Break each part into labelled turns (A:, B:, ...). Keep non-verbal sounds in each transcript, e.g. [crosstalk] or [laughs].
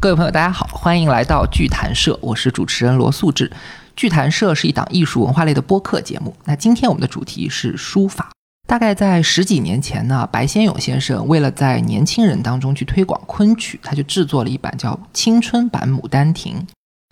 A: 各位朋友，大家好，欢迎来到剧谈社，我是主持人罗素志。剧谈社是一档艺术文化类的播客节目。那今天我们的主题是书法。大概在十几年前呢，白先勇先生为了在年轻人当中去推广昆曲，他就制作了一版叫《青春版牡丹亭》。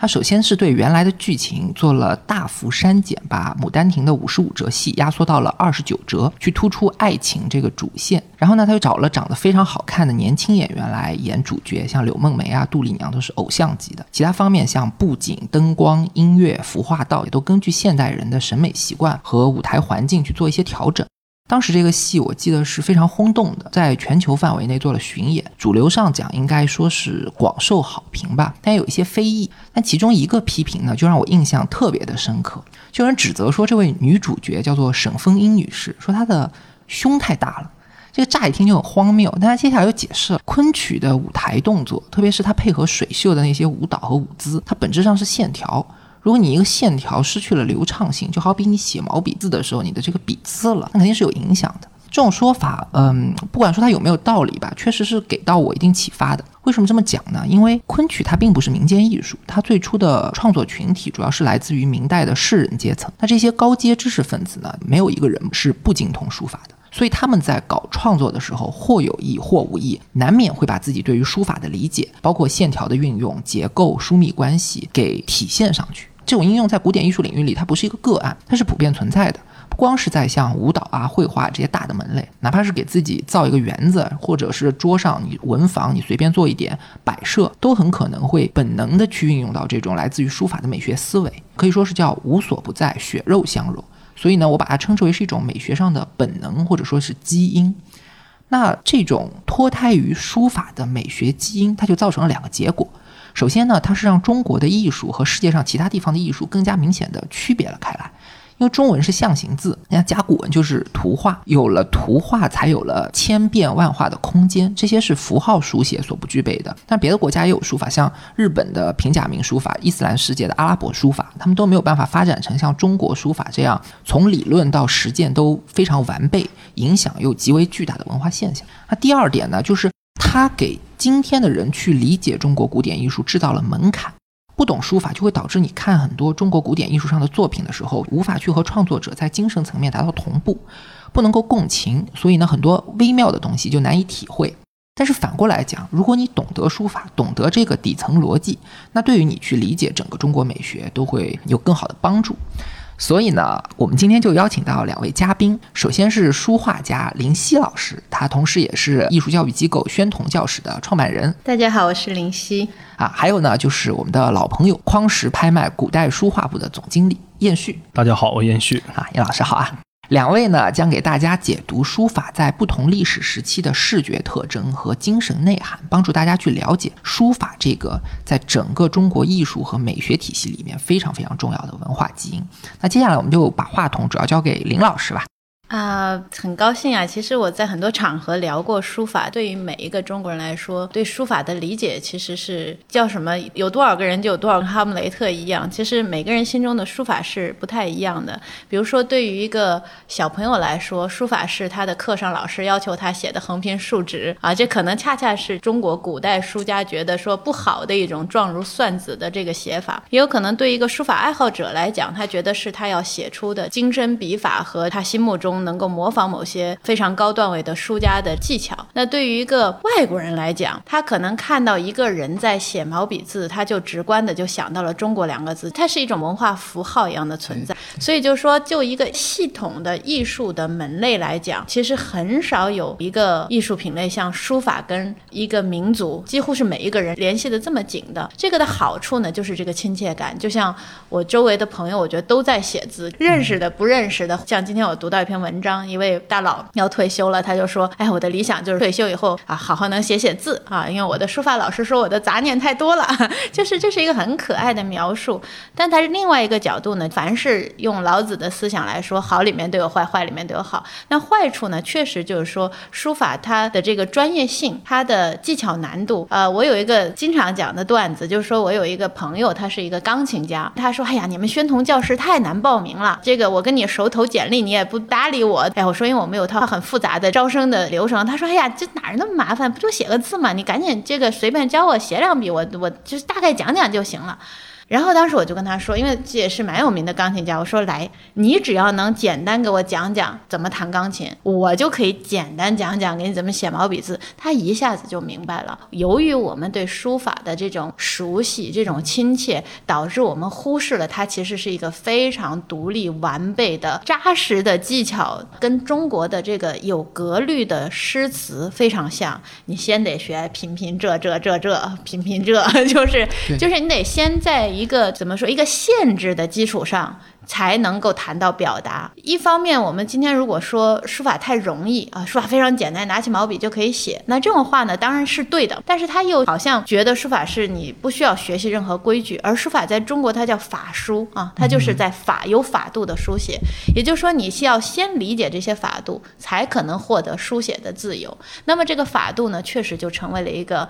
A: 他首先是对原来的剧情做了大幅删减，把《牡丹亭》的五十五折戏压缩到了二十九折，去突出爱情这个主线。然后呢，他又找了长得非常好看的年轻演员来演主角，像柳梦梅啊、杜丽娘都是偶像级的。其他方面像布景、灯光、音乐、服化道，也都根据现代人的审美习惯和舞台环境去做一些调整。当时这个戏我记得是非常轰动的，在全球范围内做了巡演，主流上讲应该说是广受好评吧，但有一些非议。但其中一个批评呢，就让我印象特别的深刻，就有人指责说这位女主角叫做沈凤英女士，说她的胸太大了。这个乍一听就很荒谬，但她接下来又解释了昆曲的舞台动作，特别是她配合水袖的那些舞蹈和舞姿，它本质上是线条。如果你一个线条失去了流畅性，就好比你写毛笔字的时候，你的这个笔字了，那肯定是有影响的。这种说法，嗯，不管说它有没有道理吧，确实是给到我一定启发的。为什么这么讲呢？因为昆曲它并不是民间艺术，它最初的创作群体主要是来自于明代的士人阶层。那这些高阶知识分子呢，没有一个人是不精通书法的，所以他们在搞创作的时候，或有意或无意，难免会把自己对于书法的理解，包括线条的运用、结构、疏密关系给体现上去。这种应用在古典艺术领域里，它不是一个个案，它是普遍存在的。不光是在像舞蹈啊、绘画这些大的门类，哪怕是给自己造一个园子，或者是桌上你文房你随便做一点摆设，都很可能会本能的去运用到这种来自于书法的美学思维，可以说是叫无所不在，血肉相融。所以呢，我把它称之为是一种美学上的本能，或者说是基因。那这种脱胎于书法的美学基因，它就造成了两个结果。首先呢，它是让中国的艺术和世界上其他地方的艺术更加明显的区别了开来。因为中文是象形字，人家甲骨文就是图画，有了图画才有了千变万化的空间，这些是符号书写所不具备的。但别的国家也有书法，像日本的平假名书法、伊斯兰世界的阿拉伯书法，他们都没有办法发展成像中国书法这样从理论到实践都非常完备、影响又极为巨大的文化现象。那第二点呢，就是它给。今天的人去理解中国古典艺术制造了门槛，不懂书法就会导致你看很多中国古典艺术上的作品的时候，无法去和创作者在精神层面达到同步，不能够共情，所以呢，很多微妙的东西就难以体会。但是反过来讲，如果你懂得书法，懂得这个底层逻辑，那对于你去理解整个中国美学都会有更好的帮助。所以呢，我们今天就邀请到两位嘉宾。首先是书画家林夕老师，他同时也是艺术教育机构宣统教室的创办人。
B: 大家好，我是林夕。
A: 啊，还有呢，就是我们的老朋友匡石拍卖古代书画部的总经理燕旭。
C: 大家好，我燕旭。
A: 啊，燕老师好啊。两位呢，将给大家解读书法在不同历史时期的视觉特征和精神内涵，帮助大家去了解书法这个在整个中国艺术和美学体系里面非常非常重要的文化基因。那接下来我们就把话筒主要交给林老师吧。
B: 啊，很高兴啊！其实我在很多场合聊过书法，对于每一个中国人来说，对书法的理解其实是叫什么？有多少个人就有多少个哈姆雷特一样。其实每个人心中的书法是不太一样的。比如说，对于一个小朋友来说，书法是他的课上老师要求他写的横平竖直啊，这可能恰恰是中国古代书家觉得说不好的一种状如算子的这个写法。也有可能对一个书法爱好者来讲，他觉得是他要写出的精深笔法和他心目中。能够模仿某些非常高段位的书家的技巧。那对于一个外国人来讲，他可能看到一个人在写毛笔字，他就直观的就想到了“中国”两个字，它是一种文化符号一样的存在。所以就说，就一个系统的艺术的门类来讲，其实很少有一个艺术品类像书法跟一个民族几乎是每一个人联系的这么紧的。这个的好处呢，就是这个亲切感。就像我周围的朋友，我觉得都在写字，认识的、不认识的。像今天我读到一篇文。文章，一位大佬要退休了，他就说：“哎，我的理想就是退休以后啊，好好能写写字啊，因为我的书法老师说我的杂念太多了。[laughs] ”就是这是一个很可爱的描述。但他是另外一个角度呢，凡是用老子的思想来说，好里面都有坏，坏里面都有好。那坏处呢，确实就是说书法它的这个专业性，它的技巧难度。呃，我有一个经常讲的段子，就是说我有一个朋友，他是一个钢琴家，他说：“哎呀，你们宣统教师太难报名了，这个我跟你手投简历，你也不搭理。”我。哎，我说因为我们有套很复杂的招生的流程。他说，哎呀，这哪儿那么麻烦？不就写个字嘛？你赶紧这个随便教我写两笔，我我就是大概讲讲就行了。然后当时我就跟他说，因为这也是蛮有名的钢琴家，我说来，你只要能简单给我讲讲怎么弹钢琴，我就可以简单讲讲给你怎么写毛笔字。他一下子就明白了。由于我们对书法的这种熟悉、这种亲切，导致我们忽视了它其实是一个非常独立、完备的、扎实的技巧，跟中国的这个有格律的诗词非常像。你先得学平平仄仄仄仄平平仄，就是就是你得先在。一个怎么说？一个限制的基础上才能够谈到表达。一方面，我们今天如果说书法太容易啊，书法非常简单，拿起毛笔就可以写，那这种话呢当然是对的。但是他又好像觉得书法是你不需要学习任何规矩，而书法在中国它叫法书啊，它就是在法有法度的书写。也就是说，你需要先理解这些法度，才可能获得书写的自由。那么这个法度呢，确实就成为了一个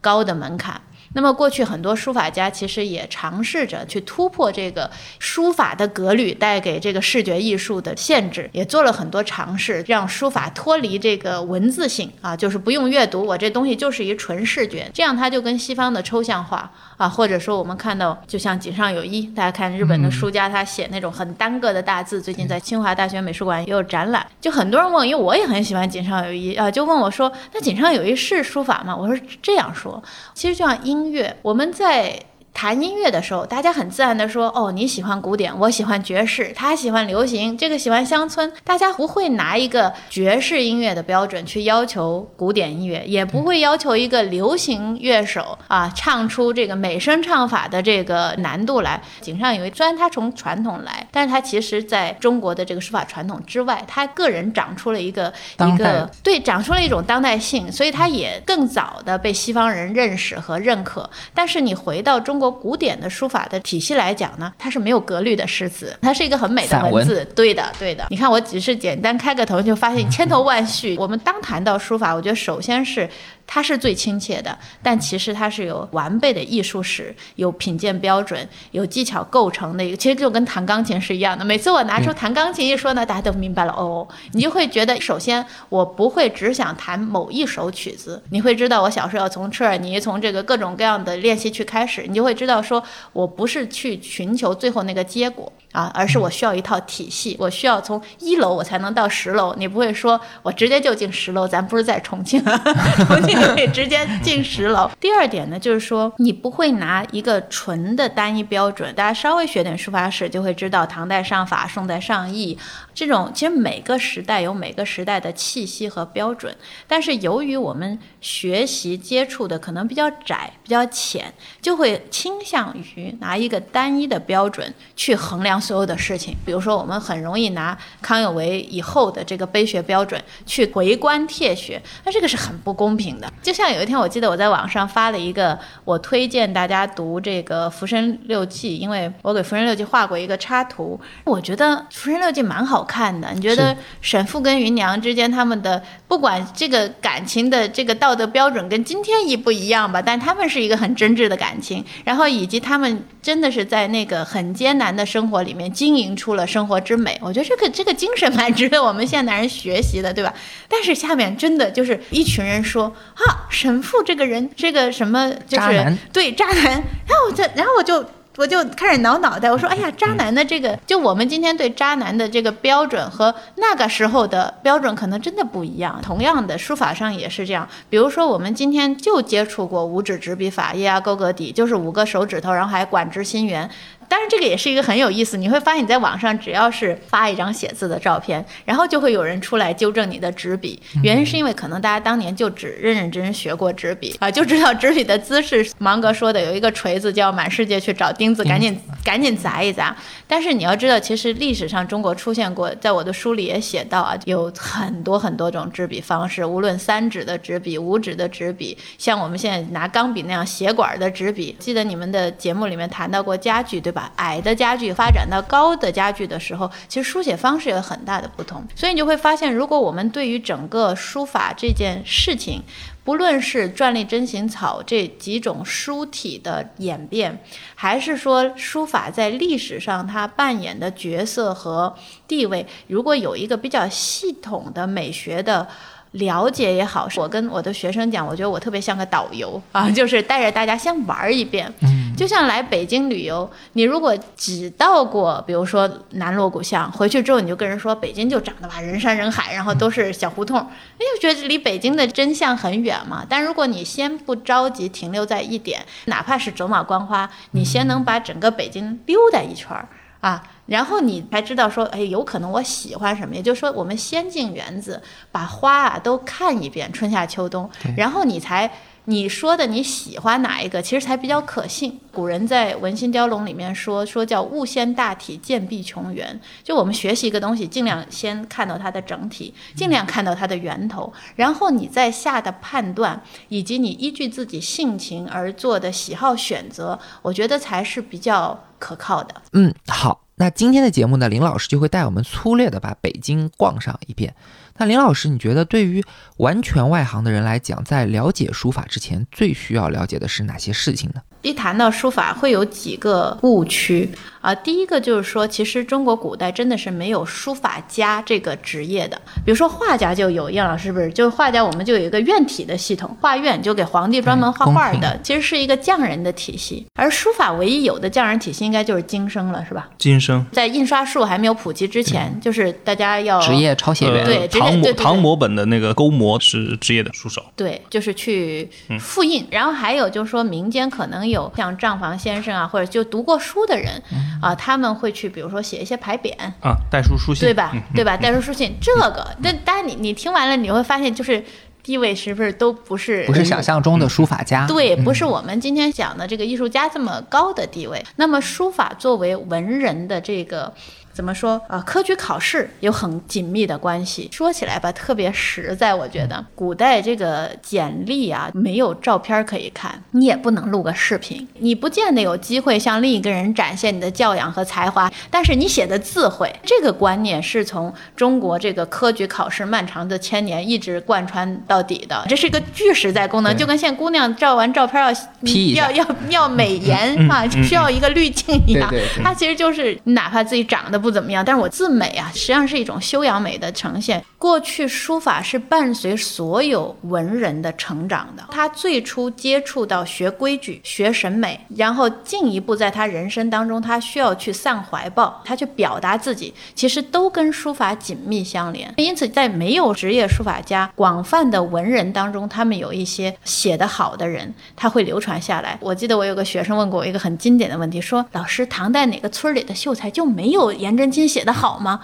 B: 高的门槛。那么过去很多书法家其实也尝试着去突破这个书法的格律带给这个视觉艺术的限制，也做了很多尝试，让书法脱离这个文字性啊，就是不用阅读，我这东西就是一纯视觉，这样它就跟西方的抽象化啊，或者说我们看到就像井上有一，大家看日本的书家他写那种很单个的大字，最近在清华大学美术馆也有展览，就很多人问，因为我也很喜欢井上有一啊，就问我说，那井上有一是书法吗？我说这样说，其实就像音。音乐，我们在。谈音乐的时候，大家很自然的说：“哦，你喜欢古典，我喜欢爵士，他喜欢流行，这个喜欢乡村。”大家不会拿一个爵士音乐的标准去要求古典音乐，也不会要求一个流行乐手啊唱出这个美声唱法的这个难度来。井上有一，虽然他从传统来，但是他其实在中国的这个书法传统之外，他个人长出了一个一个对，长出了一种当代性，所以他也更早的被西方人认识和认可。但是你回到中。国古典的书法的体系来讲呢，它是没有格律的诗词，它是一个很美的文字。对的，对的。你看，我只是简单开个头，就发现千头万绪。[laughs] 我们当谈到书法，我觉得首先是。它是最亲切的，但其实它是有完备的艺术史、有品鉴标准、有技巧构成的一个。其实就跟弹钢琴是一样的。每次我拿出弹钢琴一说呢，大家都明白了哦。你就会觉得，首先我不会只想弹某一首曲子，你会知道我小时候要从车尔尼、从这个各种各样的练习去开始，你就会知道说我不是去寻求最后那个结果。啊，而是我需要一套体系，我需要从一楼我才能到十楼。你不会说我直接就进十楼，咱不是在重庆，[laughs] 重庆可以直接进十楼。第二点呢，就是说你不会拿一个纯的单一标准。大家稍微学点书法史就会知道，唐代上法，宋代上意，这种其实每个时代有每个时代的气息和标准。但是由于我们学习接触的可能比较窄、比较浅，就会倾向于拿一个单一的标准去衡量。所有的事情，比如说，我们很容易拿康有为以后的这个碑学标准去回观帖学，那这个是很不公平的。就像有一天，我记得我在网上发了一个，我推荐大家读这个《浮生六记》，因为我给《浮生六记》画过一个插图，我觉得《浮生六记》蛮好看的。你觉得沈复跟芸娘之间他们的不管这个感情的这个道德标准跟今天一不一样吧？但他们是一个很真挚的感情，然后以及他们真的是在那个很艰难的生活里。里面经营出了生活之美，我觉得这个这个精神蛮值得我们现代人学习的，对吧？但是下面真的就是一群人说啊，神父这个人，这个什么就是对渣男，然后我就然后我就我就开始挠脑袋，我说哎呀，渣男的这个，就我们今天对渣男的这个标准和那个时候的标准可能真的不一样。同样的书法上也是这样，比如说我们今天就接触过五指执笔法，液啊勾格底，就是五个手指头，然后还管直心圆。当然，这个也是一个很有意思。你会发现，你在网上只要是发一张写字的照片，然后就会有人出来纠正你的纸笔。原因是因为可能大家当年就只认认真真学过纸笔啊，就知道纸笔的姿势。芒格说的有一个锤子叫满世界去找钉子，赶紧赶紧砸一砸。但是你要知道，其实历史上中国出现过，在我的书里也写到啊，有很多很多种纸笔方式，无论三指的纸笔、五指的纸笔，像我们现在拿钢笔那样斜管的纸笔。记得你们的节目里面谈到过家具，对吧？矮的家具发展到高的家具的时候，其实书写方式有很大的不同。所以你就会发现，如果我们对于整个书法这件事情不论是篆隶真行草这几种书体的演变，还是说书法在历史上它扮演的角色和地位，如果有一个比较系统的美学的。了解也好，我跟我的学生讲，我觉得我特别像个导游 [laughs] 啊，就是带着大家先玩一遍。嗯，就像来北京旅游，你如果只到过，比如说南锣鼓巷，回去之后你就跟人说北京就长得吧人山人海，然后都是小胡同，哎就觉得离北京的真相很远嘛。但如果你先不着急停留在一点，哪怕是走马观花，你先能把整个北京溜达一圈儿啊。然后你才知道说，哎，有可能我喜欢什么？也就是说，我们先进园子，把花啊都看一遍，春夏秋冬，然后你才你说的你喜欢哪一个，其实才比较可信。古人在《文心雕龙》里面说说叫物先大体，见必穷源。就我们学习一个东西，尽量先看到它的整体，尽量看到它的源头，然后你再下的判断，以及你依据自己性情而做的喜好选择，我觉得才是比较可靠的。
A: 嗯，好。那今天的节目呢，林老师就会带我们粗略的把北京逛上一遍。那林老师，你觉得对于完全外行的人来讲，在了解书法之前，最需要了解的是哪些事情呢？
B: 一谈到书法，会有几个误区啊。第一个就是说，其实中国古代真的是没有书法家这个职业的。比如说画家就有，叶老师不是？就是画家，我们就有一个院体的系统，画院就给皇帝专门画画的，其实是一个匠人的体系。而书法唯一有的匠人体系，应该就是经生了，是吧？
C: 经生
B: 在印刷术还没有普及之前，就是大家要
A: 职业抄写员。
B: 对，
C: 唐摹唐摹本的那个勾摹是职业的书手。
B: 对，就是去复印。然后还有就是说民间可能。有像账房先生啊，或者就读过书的人啊，他们会去，比如说写一些牌匾
C: 啊，代书书信，
B: 对吧？对吧？代书书信这个，但当然你你听完了，你会发现就是地位是不是都不是
A: 不是想象中的书法家？
B: 对，不是我们今天讲的这个艺术家这么高的地位。那么书法作为文人的这个。怎么说啊？科举考试有很紧密的关系。说起来吧，特别实在。我觉得古代这个简历啊，没有照片可以看，你也不能录个视频，你不见得有机会向另一个人展现你的教养和才华。但是你写的字会，这个观念是从中国这个科举考试漫长的千年一直贯穿到底的。这是一个巨实在功能，就跟现在姑娘照完照片要要要要美颜啊，需要一个滤镜一样。它其实就是哪怕自己长得。不怎么样，但是我自美啊，实际上是一种修养美的呈现。过去书法是伴随所有文人的成长的，他最初接触到学规矩、学审美，然后进一步在他人生当中，他需要去散怀抱，他去表达自己，其实都跟书法紧密相连。因此，在没有职业书法家、广泛的文人当中，他们有一些写得好的人，他会流传下来。我记得我有个学生问过我一个很经典的问题，说：“老师，唐代哪个村里的秀才就没有颜颜真卿写的好吗？”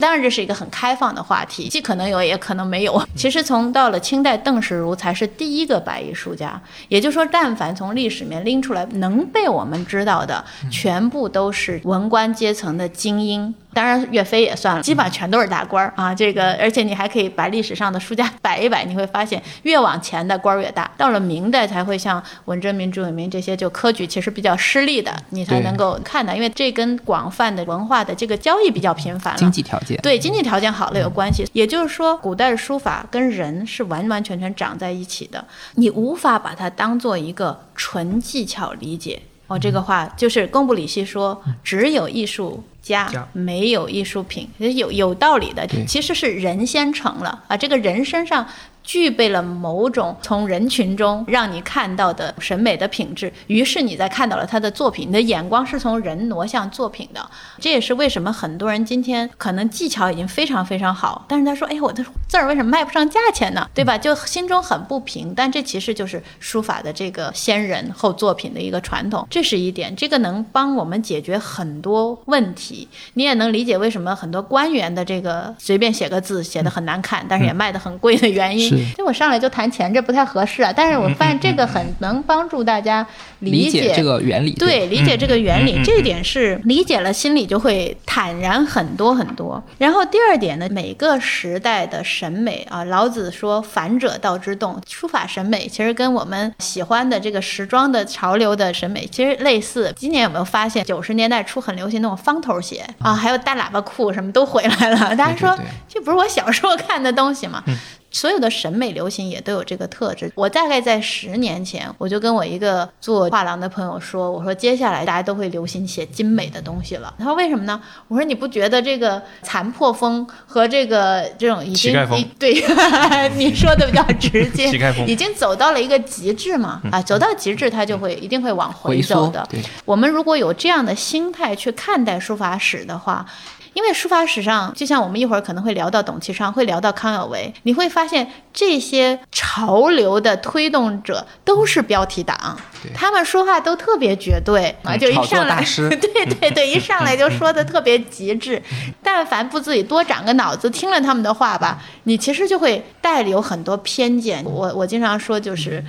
B: 当然，这是一个很开放的话题，既可能有，也可能没有。其实，从到了清代，邓石如才是第一个白衣书家。也就是说，但凡从历史面拎出来能被我们知道的，全部都是文官阶层的精英。当然，岳飞也算了，基本上全都是大官儿啊。这个，而且你还可以把历史上的书架摆一摆，你会发现越往前的官儿越大。到了明代才会像文征明、朱永明这些，就科举其实比较失利的，你才能够看到，因为这跟广泛的文化的这个交易比较频繁了。
A: 经济条件
B: 对经济条件好了有关系。也就是说，古代的书法跟人是完完全全长在一起的，你无法把它当做一个纯技巧理解。哦，这个话就是贡布里希说，只有艺术。家没有艺术品，有有道理的，其实是人先成了啊，这个人身上。具备了某种从人群中让你看到的审美的品质，于是你在看到了他的作品，你的眼光是从人挪向作品的。这也是为什么很多人今天可能技巧已经非常非常好，但是他说：“哎，我的字儿为什么卖不上价钱呢？对吧？”就心中很不平。但这其实就是书法的这个先人后作品的一个传统，这是一点。这个能帮我们解决很多问题。你也能理解为什么很多官员的这个随便写个字写的很难看，但是也卖的很贵的原因。就我上来就谈钱，这不太合适啊。但是我发现这个很能帮助大家理
A: 解这个原理。
B: 对，理解这个原理，这一点是理解了，心里就会坦然很多很多。然后第二点呢，每个时代的审美啊，老子说“反者道之动”，书法审美其实跟我们喜欢的这个时装的潮流的审美其实类似。今年有没有发现九十年代初很流行那种方头鞋啊，还有大喇叭裤，什么都回来了。大家说这不是我小时候看的东西吗？所有的审美流行也都有这个特质。我大概在十年前，我就跟我一个做画廊的朋友说，我说接下来大家都会流行写精美的东西了。他说为什么呢？我说你不觉得这个残破风和这个这种已经对，[laughs] 你说的比较直接，[laughs] 已经走到了一个极致嘛？啊，走到极致，它就会一定会往回
A: 回
B: 走的。我们如果有这样的心态去看待书法史的话，因为书法史上，就像我们一会儿可能会聊到董其昌，会聊到康有为，你会发现这些潮流的推动者都是标题党，他们说话都特别绝对啊，
A: 嗯
B: 就一上来对对 [laughs] 对，[laughs] 一上来就说的特别极致。但凡不自己多长个脑子，听了他们的话吧，你其实就会带有很多偏见。我我经常说就是。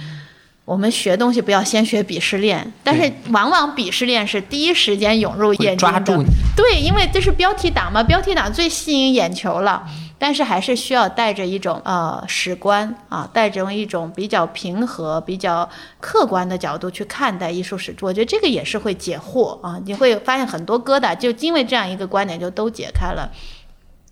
B: 我们学东西不要先学鄙视链，但是往往鄙视链是第一时间涌入眼睛的。
A: 抓住你
B: 对，因为这是标题党嘛，标题党最吸引眼球了。但是还是需要带着一种呃史观啊，带着一种比较平和、比较客观的角度去看待艺术史。我觉得这个也是会解惑啊，你会发现很多疙瘩就因为这样一个观点就都解开了。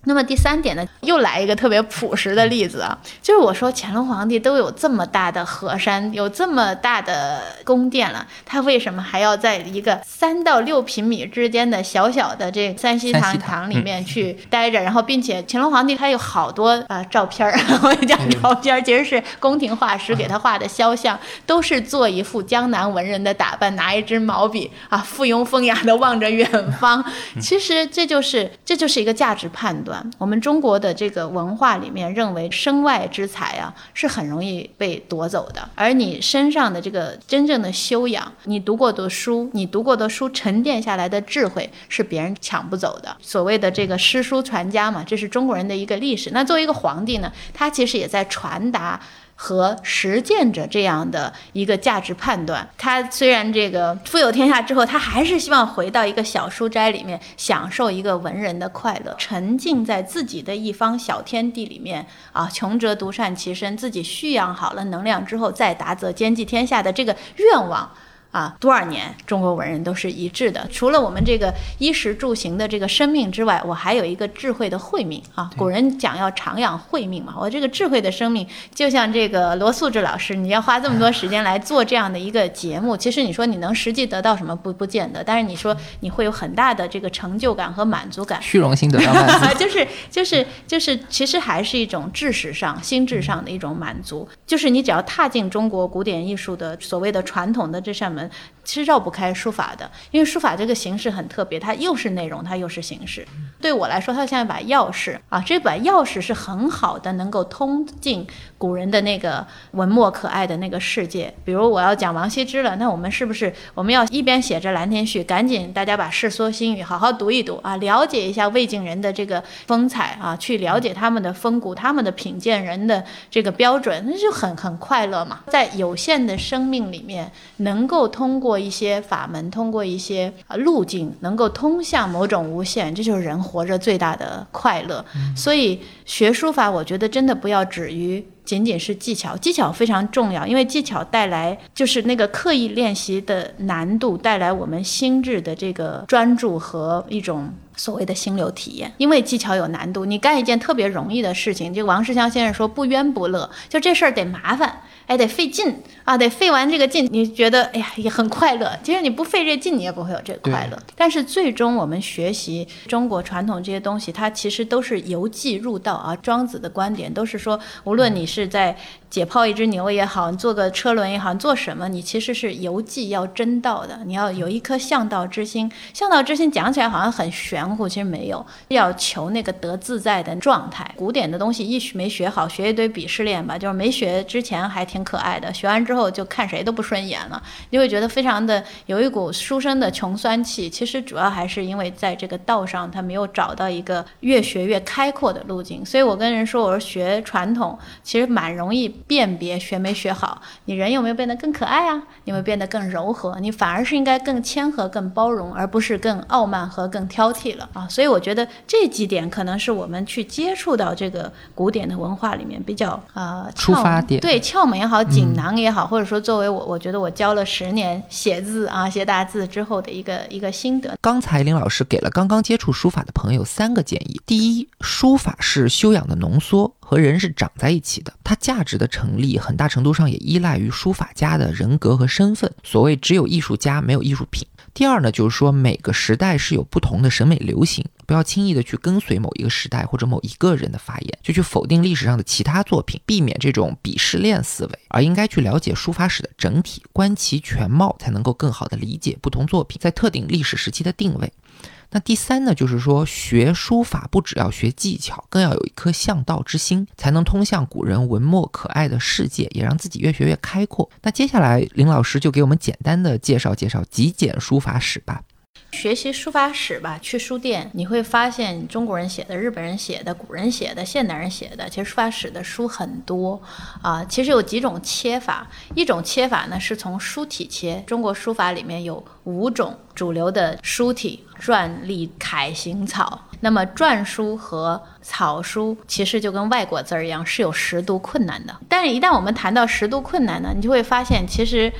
B: 那么第三点呢，又来一个特别朴实的例子啊，就是我说乾隆皇帝都有这么大的河山，有这么大的宫殿了，他为什么还要在一个三到六平米之间的小小的这个三希堂
A: 三希堂
B: 堂里面去待着？然后，并且乾隆皇帝他有好多呃照片儿，[laughs] 我讲照片儿，其实是宫廷画师给他画的肖像，都是做一副江南文人的打扮，拿一支毛笔啊，附庸风雅的望着远方。其实这就是这就是一个价值判断。我们中国的这个文化里面认为身外之财啊是很容易被夺走的，而你身上的这个真正的修养，你读过的书，你读过的书沉淀下来的智慧是别人抢不走的。所谓的这个诗书传家嘛，这是中国人的一个历史。那作为一个皇帝呢，他其实也在传达。和实践者这样的一个价值判断，他虽然这个富有天下之后，他还是希望回到一个小书斋里面，享受一个文人的快乐，沉浸在自己的一方小天地里面啊，穷则独善其身，自己蓄养好了能量之后，再达则兼济天下的这个愿望。啊，多少年中国文人都是一致的。除了我们这个衣食住行的这个生命之外，我还有一个智慧的慧命啊。古人讲要长养慧命嘛，我这个智慧的生命，就像这个罗素志老师，你要花这么多时间来做这样的一个节目，其实你说你能实际得到什么不不见得，但是你说你会有很大的这个成就感和满足感。
A: 虚荣心得到满足。[laughs]
B: 就是就是就是，其实还是一种知识上、心智上的一种满足。就是你只要踏进中国古典艺术的所谓的传统的这扇门，其其实绕不开书法的，因为书法这个形式很特别，它又是内容，它又是形式。对我来说，它像一把钥匙啊，这把钥匙是很好的，能够通进古人的那个文墨可爱的那个世界。比如我要讲王羲之了，那我们是不是我们要一边写着《兰亭序》，赶紧大家把《世说新语》好好读一读啊，了解一下魏晋人的这个风采啊，去了解他们的风骨、他们的品鉴人的这个标准，那就很很快乐嘛。在有限的生命里面，能够通过一些法门，通过一些呃路径，能够通向某种无限，这就是人活着最大的快乐。所以学书法，我觉得真的不要止于。仅仅是技巧，技巧非常重要，因为技巧带来就是那个刻意练习的难度，带来我们心智的这个专注和一种所谓的心流体验。因为技巧有难度，你干一件特别容易的事情，就王世襄先生说不冤不乐，就这事儿得麻烦，哎，得费劲啊，得费完这个劲，你觉得哎呀也很快乐。其实你不费这劲，你也不会有这个快乐。但是最终我们学习中国传统这些东西，它其实都是由技入道啊。庄子的观点都是说，无论你是在解剖一只牛也好，你做个车轮也好，你做什么，你其实是由技要真道的。你要有一颗向道之心，向道之心讲起来好像很玄乎，其实没有，要求那个得自在的状态。古典的东西一学没学好，学一堆鄙视链吧，就是没学之前还挺可爱的，学完之后就看谁都不顺眼了，你会觉得非常的有一股书生的穷酸气。其实主要还是因为在这个道上，他没有找到一个越学越开阔的路径。所以我跟人说，我说学传统其实蛮容易辨别学没学好，你人有没有变得更可爱啊？你有没有变得更柔和？你反而是应该更谦和、更包容，而不是更傲慢和更挑剔了啊！所以我觉得这几点可能是我们去接触到这个古典的文化里面比较呃
A: 出发点
B: 对窍门也好，锦囊也好，或者说作为我，我觉得我教了十年写字啊、写大字之后的一个一个心得。
A: 刚才林老师给了刚刚接触书法的朋友三个建议：第一，书法是修养的浓缩和人是长在一起的，它价值的成立很大程度上也依赖于书法家的人格和身份。所谓只有艺术家没有艺术品。第二呢，就是说每个时代是有不同的审美流行，不要轻易的去跟随某一个时代或者某一个人的发言，就去否定历史上的其他作品，避免这种鄙视链思维，而应该去了解书法史的整体，观其全貌，才能够更好的理解不同作品在特定历史时期的定位。那第三呢，就是说学书法不只要学技巧，更要有一颗向道之心，才能通向古人文墨可爱的世界，也让自己越学越开阔。那接下来林老师就给我们简单的介绍介绍极简书法史吧。
B: 学习书法史吧，去书店你会发现中国人写的、日本人写的、古人写的、现代人写的，其实书法史的书很多啊。其实有几种切法，一种切法呢是从书体切。中国书法里面有五种主流的书体：篆、隶、楷、行、草。那么篆书和草书其实就跟外国字儿一样，是有识读困难的。但是，一旦我们谈到识读困难呢，你就会发现其实。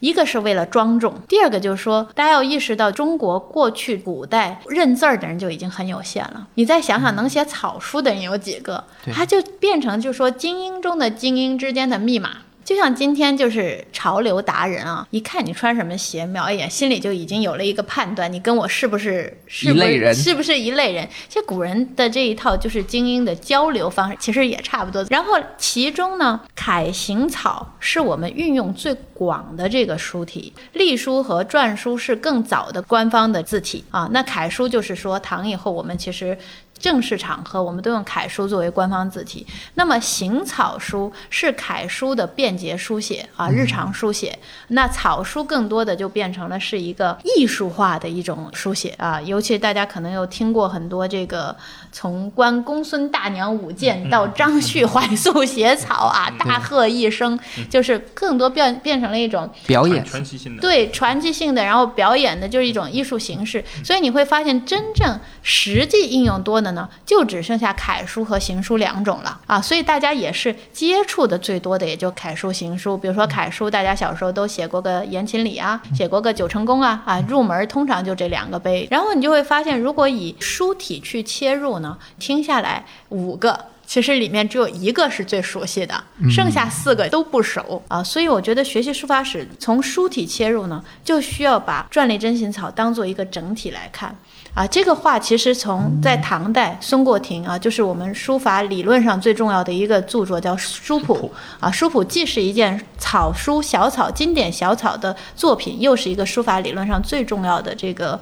B: 一个是为了庄重，第二个就是说，大家要意识到，中国过去古代认字儿的人就已经很有限了。你再想想，能写草书的人有几个？他就变成就是说精英中的精英之间的密码。就像今天就是潮流达人啊，一看你穿什么鞋，瞄一眼，心里就已经有了一个判断，你跟我是不是
A: 一类人？
B: 是不是一类人？其实古人的这一套就是精英的交流方式，其实也差不多。然后其中呢，楷、行、草是我们运用最广的这个书体，隶书和篆书是更早的官方的字体啊。那楷书就是说唐以后我们其实。正式场合，我们都用楷书作为官方字体。那么行草书是楷书的便捷书写啊，日常书写。那草书更多的就变成了是一个艺术化的一种书写啊。尤其大家可能有听过很多这个从关公孙大娘舞剑到张旭怀素写草啊，大喝一声，就是更多变变成了一种
A: 表演
C: 传奇性的，
B: 对传奇性的，然后表演的就是一种艺术形式。所以你会发现，真正实际应用多的。呢，就只剩下楷书和行书两种了啊，所以大家也是接触的最多的，也就楷书、行书。比如说楷书，大家小时候都写过个颜勤礼啊，写过个九成宫啊，啊，入门通常就这两个碑。然后你就会发现，如果以书体去切入呢，听下来五个，其实里面只有一个是最熟悉的，剩下四个都不熟啊。所以我觉得学习书法史从书体切入呢，就需要把篆隶真行草当做一个整体来看。啊，这个话其实从在唐代，孙过庭啊，就是我们书法理论上最重要的一个著作，叫《书谱》啊。《书谱》既是一件草书小草经典小草的作品，又是一个书法理论上最重要的这个。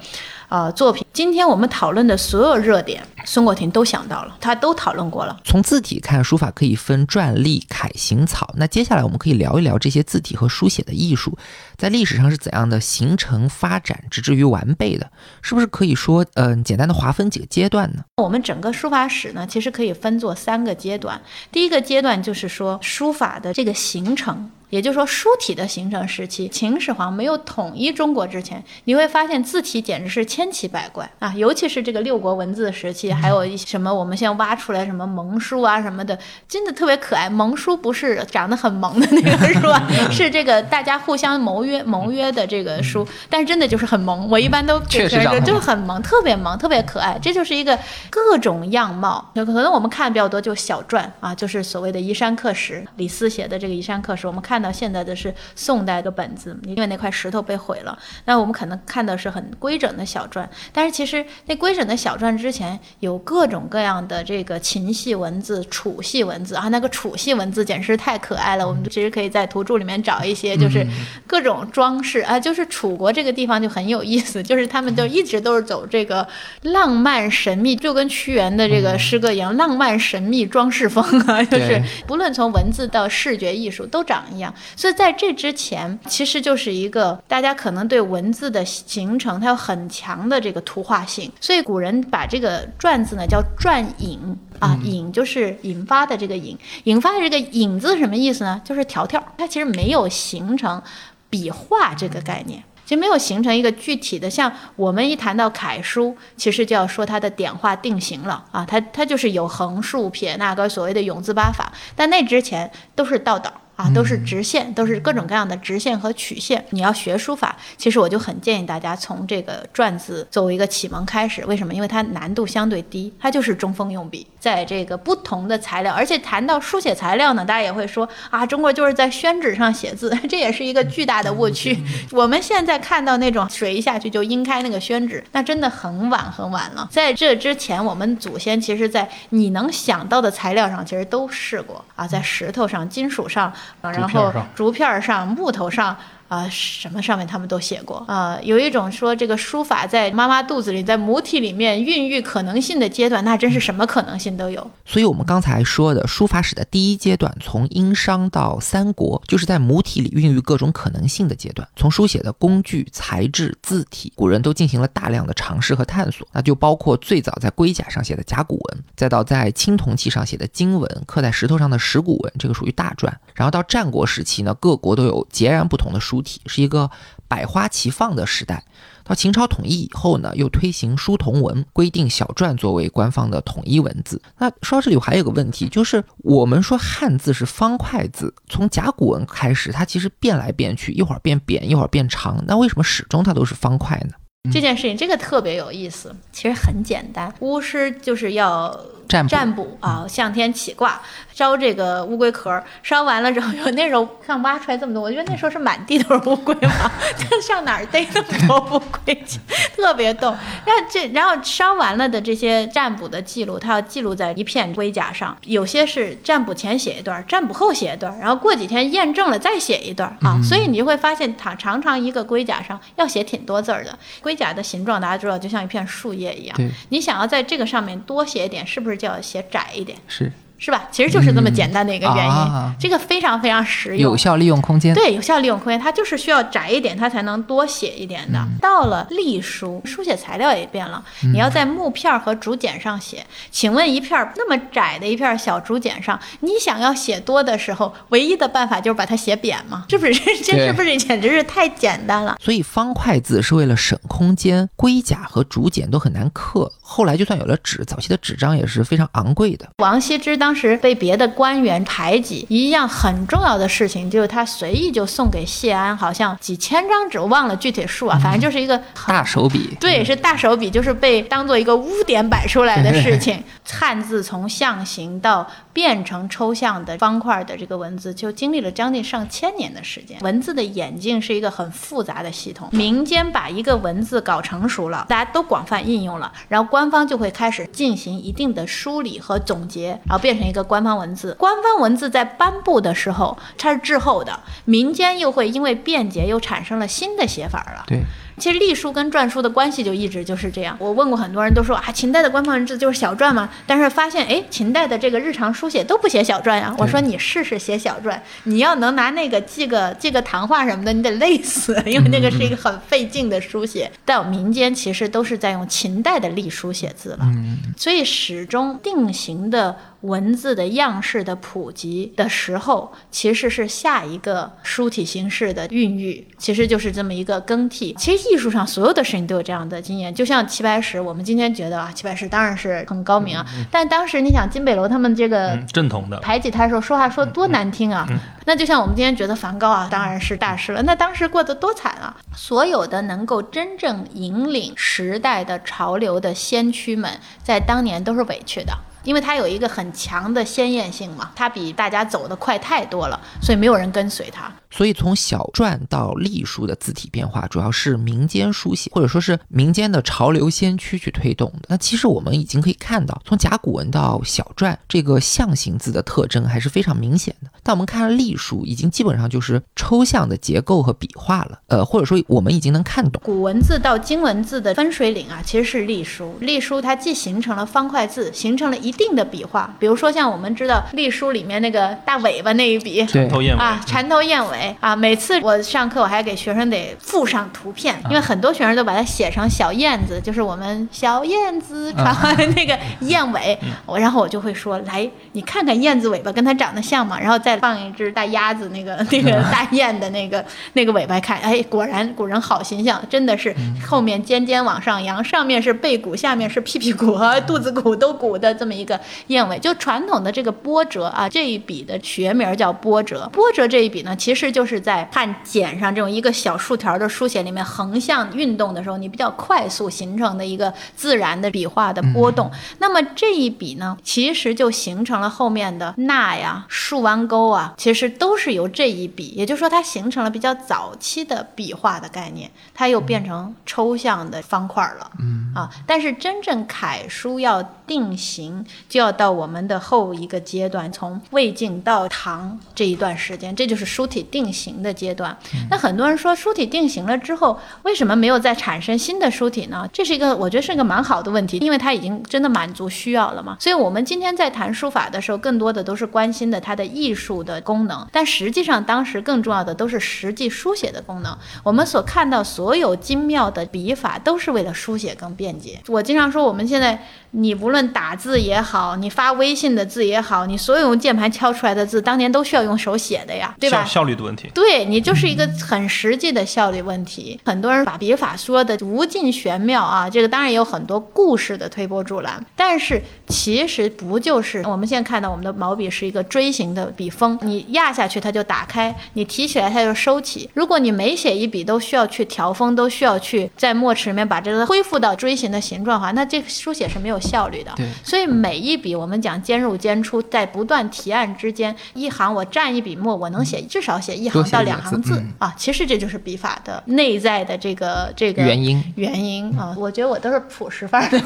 B: 呃，作品。今天我们讨论的所有热点，孙过庭都想到了，他都讨论过了。
A: 从字体看，书法可以分篆、隶、楷、行、草。那接下来我们可以聊一聊这些字体和书写的艺术，在历史上是怎样的形成、发展，直至于完备的？是不是可以说，嗯，简单的划分几个阶段呢？
B: 我们整个书法史呢，其实可以分作三个阶段。第一个阶段就是说书法的这个形成。也就是说，书体的形成时期，秦始皇没有统一中国之前，你会发现字体简直是千奇百怪啊！尤其是这个六国文字时期，还有一些什么我们现在挖出来什么蒙书啊什么的，真的特别可爱。蒙书不是长得很萌的那个书，[laughs] 是这个大家互相谋约谋约的这个书，但是真的就是很萌。我一般都
A: 确实
B: 就是很萌，特别萌，特别可爱。这就是一个各种样貌。可能我们看的比较多，就小篆啊，就是所谓的移山刻石，李斯写的这个移山刻石，我们看。到现在的是宋代的本子，因为那块石头被毁了。那我们可能看的是很规整的小篆，但是其实那规整的小篆之前有各种各样的这个秦系文字、楚系文字啊。那个楚系文字简直是太可爱了，我们其实可以在图注里面找一些，就是各种装饰啊。就是楚国这个地方就很有意思，就是他们就一直都是走这个浪漫神秘，就跟屈原的这个诗歌一样，浪漫神秘装饰风啊，就是不论从文字到视觉艺术都长一样。所以在这之前，其实就是一个大家可能对文字的形成，它有很强的这个图画性。所以古人把这个篆字呢叫篆引啊，引就是引发的这个引，引发的这个引字什么意思呢？就是条条，它其实没有形成笔画这个概念，其实没有形成一个具体的。像我们一谈到楷书，其实就要说它的点画定型了啊，它它就是有横竖撇捺个所谓的永字八法，但那之前都是道道。啊，都是直线，都是各种各样的直线和曲线。你要学书法，其实我就很建议大家从这个篆字作为一个启蒙开始。为什么？因为它难度相对低，它就是中锋用笔，在这个不同的材料，而且谈到书写材料呢，大家也会说啊，中国就是在宣纸上写字，这也是一个巨大的误区。[laughs] 我们现在看到那种水一下去就晕开那个宣纸，那真的很晚很晚了。在这之前，我们祖先其实在你能想到的材料上，其实都试过啊，在石头上、金属上。然后竹片上、木头上。啊，什么上面他们都写过啊。有一种说这个书法在妈妈肚子里，在母体里面孕育可能性的阶段，那真是什么可能性都有。
A: 所以，我们刚才说的书法史的第一阶段，从殷商到三国，就是在母体里孕育各种可能性的阶段。从书写的工具、材质、字体，古人都进行了大量的尝试和探索。那就包括最早在龟甲上写的甲骨文，再到在青铜器上写的金文，刻在石头上的石鼓文，这个属于大篆。然后到战国时期呢，各国都有截然不同的书。体是一个百花齐放的时代。到秦朝统一以后呢，又推行书同文，规定小篆作为官方的统一文字。那说到这里，我还有个问题，就是我们说汉字是方块字，从甲骨文开始，它其实变来变去，一会儿变扁，一会儿变长，那为什么始终它都是方块呢？
B: 这件事情这个特别有意思，其实很简单，巫师就是要。
A: 占
B: 卜啊，向天起卦，烧这个乌龟壳，烧完了之后，有那时候看挖出来这么多，我觉得那时候是满地都是乌龟嘛，[laughs] 上哪儿逮那么多乌龟去，特别逗。然后这，然后烧完了的这些占卜的记录，它要记录在一片龟甲上，有些是占卜前写一段，占卜后写一段，然后过几天验证了再写一段啊，所以你就会发现，它常常一个龟甲上要写挺多字儿的。龟甲的形状大家知道，就像一片树叶一样，你想要在这个上面多写一点，是不是？就要写窄一点，
A: 是。
B: 是吧？其实就是这么简单的一个原因，这个非常非常实用，
A: 有效利用空间。
B: 对，有效利用空间，它就是需要窄一点，它才能多写一点的。到了隶书，书写材料也变了，你要在木片和竹简上写。请问一片那么窄的一片小竹简上，你想要写多的时候，唯一的办法就是把它写扁吗？是不是？这是不是简直是太简单了？
A: 所以方块字是为了省空间，龟甲和竹简都很难刻。后来就算有了纸，早期的纸张也是非常昂贵的。
B: 王羲之当。时被别的官员排挤，一样很重要的事情就是他随意就送给谢安，好像几千张纸，我忘了具体数啊，反正就是一个
A: 大手笔。
B: 对，是大手笔，就是被当做一个污点摆出来的事情。汉字从象形到变成抽象的方块的这个文字，就经历了将近上千年的时间。文字的演进是一个很复杂的系统，民间把一个文字搞成熟了，大家都广泛应用了，然后官官方就会开始进行一定的梳理和总结，然后变。成一个官方文字，官方文字在颁布的时候，它是滞后的，民间又会因为便捷又产生了新的写法了。
A: 对。
B: 其实隶书跟篆书的关系就一直就是这样。我问过很多人都说啊，秦代的官方文字就是小篆嘛？但是发现哎，秦代的这个日常书写都不写小篆呀。我说你试试写小篆，你要能拿那个记个记个谈话什么的，你得累死，因为那个是一个很费劲的书写。但民间其实都是在用秦代的隶书写字了，所以始终定型的文字的样式的普及的时候，其实是下一个书体形式的孕育，其实就是这么一个更替。其实。艺术上所有的事情都有这样的经验，就像齐白石，我们今天觉得啊，齐白石当然是很高明啊，但当时你想金北楼他们这个
C: 正统的
B: 排挤他的时候，说话说多难听啊，那就像我们今天觉得梵高啊，当然是大师了，那当时过得多惨啊！所有的能够真正引领时代的潮流的先驱们，在当年都是委屈的。因为它有一个很强的鲜艳性嘛，它比大家走的快太多了，所以没有人跟随它。
A: 所以从小篆到隶书的字体变化，主要是民间书写或者说是民间的潮流先驱去推动的。那其实我们已经可以看到，从甲骨文到小篆，这个象形字的特征还是非常明显的。但我们看隶书，已经基本上就是抽象的结构和笔画了。呃，或者说我们已经能看懂
B: 古文字到金文字的分水岭啊，其实是隶书。隶书它既形成了方块字，形成了一。定的笔画，比如说像我们知道隶书里面那个大尾巴那一笔，
C: 对头燕尾
B: 啊，蝉头燕尾尾啊。每次我上课，我还给学生得附上图片，因为很多学生都把它写成小燕子，就是我们小燕子传那个燕尾。我然后我就会说，来，你看看燕子尾巴跟它长得像吗？然后再放一只大鸭子，那个那个大雁的那个那个尾巴看，哎，果然古人好形象，真的是后面尖尖往上扬，上面是背骨，下面是屁屁股和肚子骨都鼓的这么一个燕尾。就传统的这个波折啊，这一笔的学名叫波折。波折这一笔呢，其实就是在汉简上这种一个小竖条的书写里面横向运动的时候，你比较快速形成的一个自然的笔画的波动。那么这一笔呢，其实就形成了后面的捺呀、竖弯钩啊，其实都是由这一笔，也就是说它形成了比较早期的笔画的概念，它又变成抽象的方块了。嗯啊，但是真正楷书要定型，就要到我们的后一个阶段，从魏晋到唐这一段时间，这就是书体定型的阶段。那很多人说，书体定型了之后，为什么没有再产生新的书体呢？这是一个我觉得是一个蛮好的问题，因为它已经真的满足需要了嘛。所以我们今天在谈书法的时候，更多的都是关心的它的艺术的功能，但实际上当时更重要的都是实际书写的功能。我们所看到所有精妙的笔法，都是为了书写更便捷。我经常说，我们现在你无论打字也好，你发微信的字也好，你所有用键盘敲出来的字，当年都需要用手写的呀，对吧？
C: 效效率的问题。
B: 对你就是一个很实际的效率问题。很多人把笔法说的无尽玄妙啊，这个当然也有很多故事的推波助澜，但是其实不就是我们现在看到我们的毛笔是一个锥形的笔锋，你压下去它就打开，你提起来它就收起。如果你每写一笔都需要去调锋，都需要去在墨池里面把这个恢复到锥形的形状的话，那这个书写是没有效率的。
A: 对
B: 所以每一笔我们讲兼入兼出，在不断提案之间，一行我蘸一笔墨，我能写至少写一行到两行字啊。其实这就是笔法的内在的这个这个
A: 原因
B: 原因啊。我觉得我都是朴实范儿的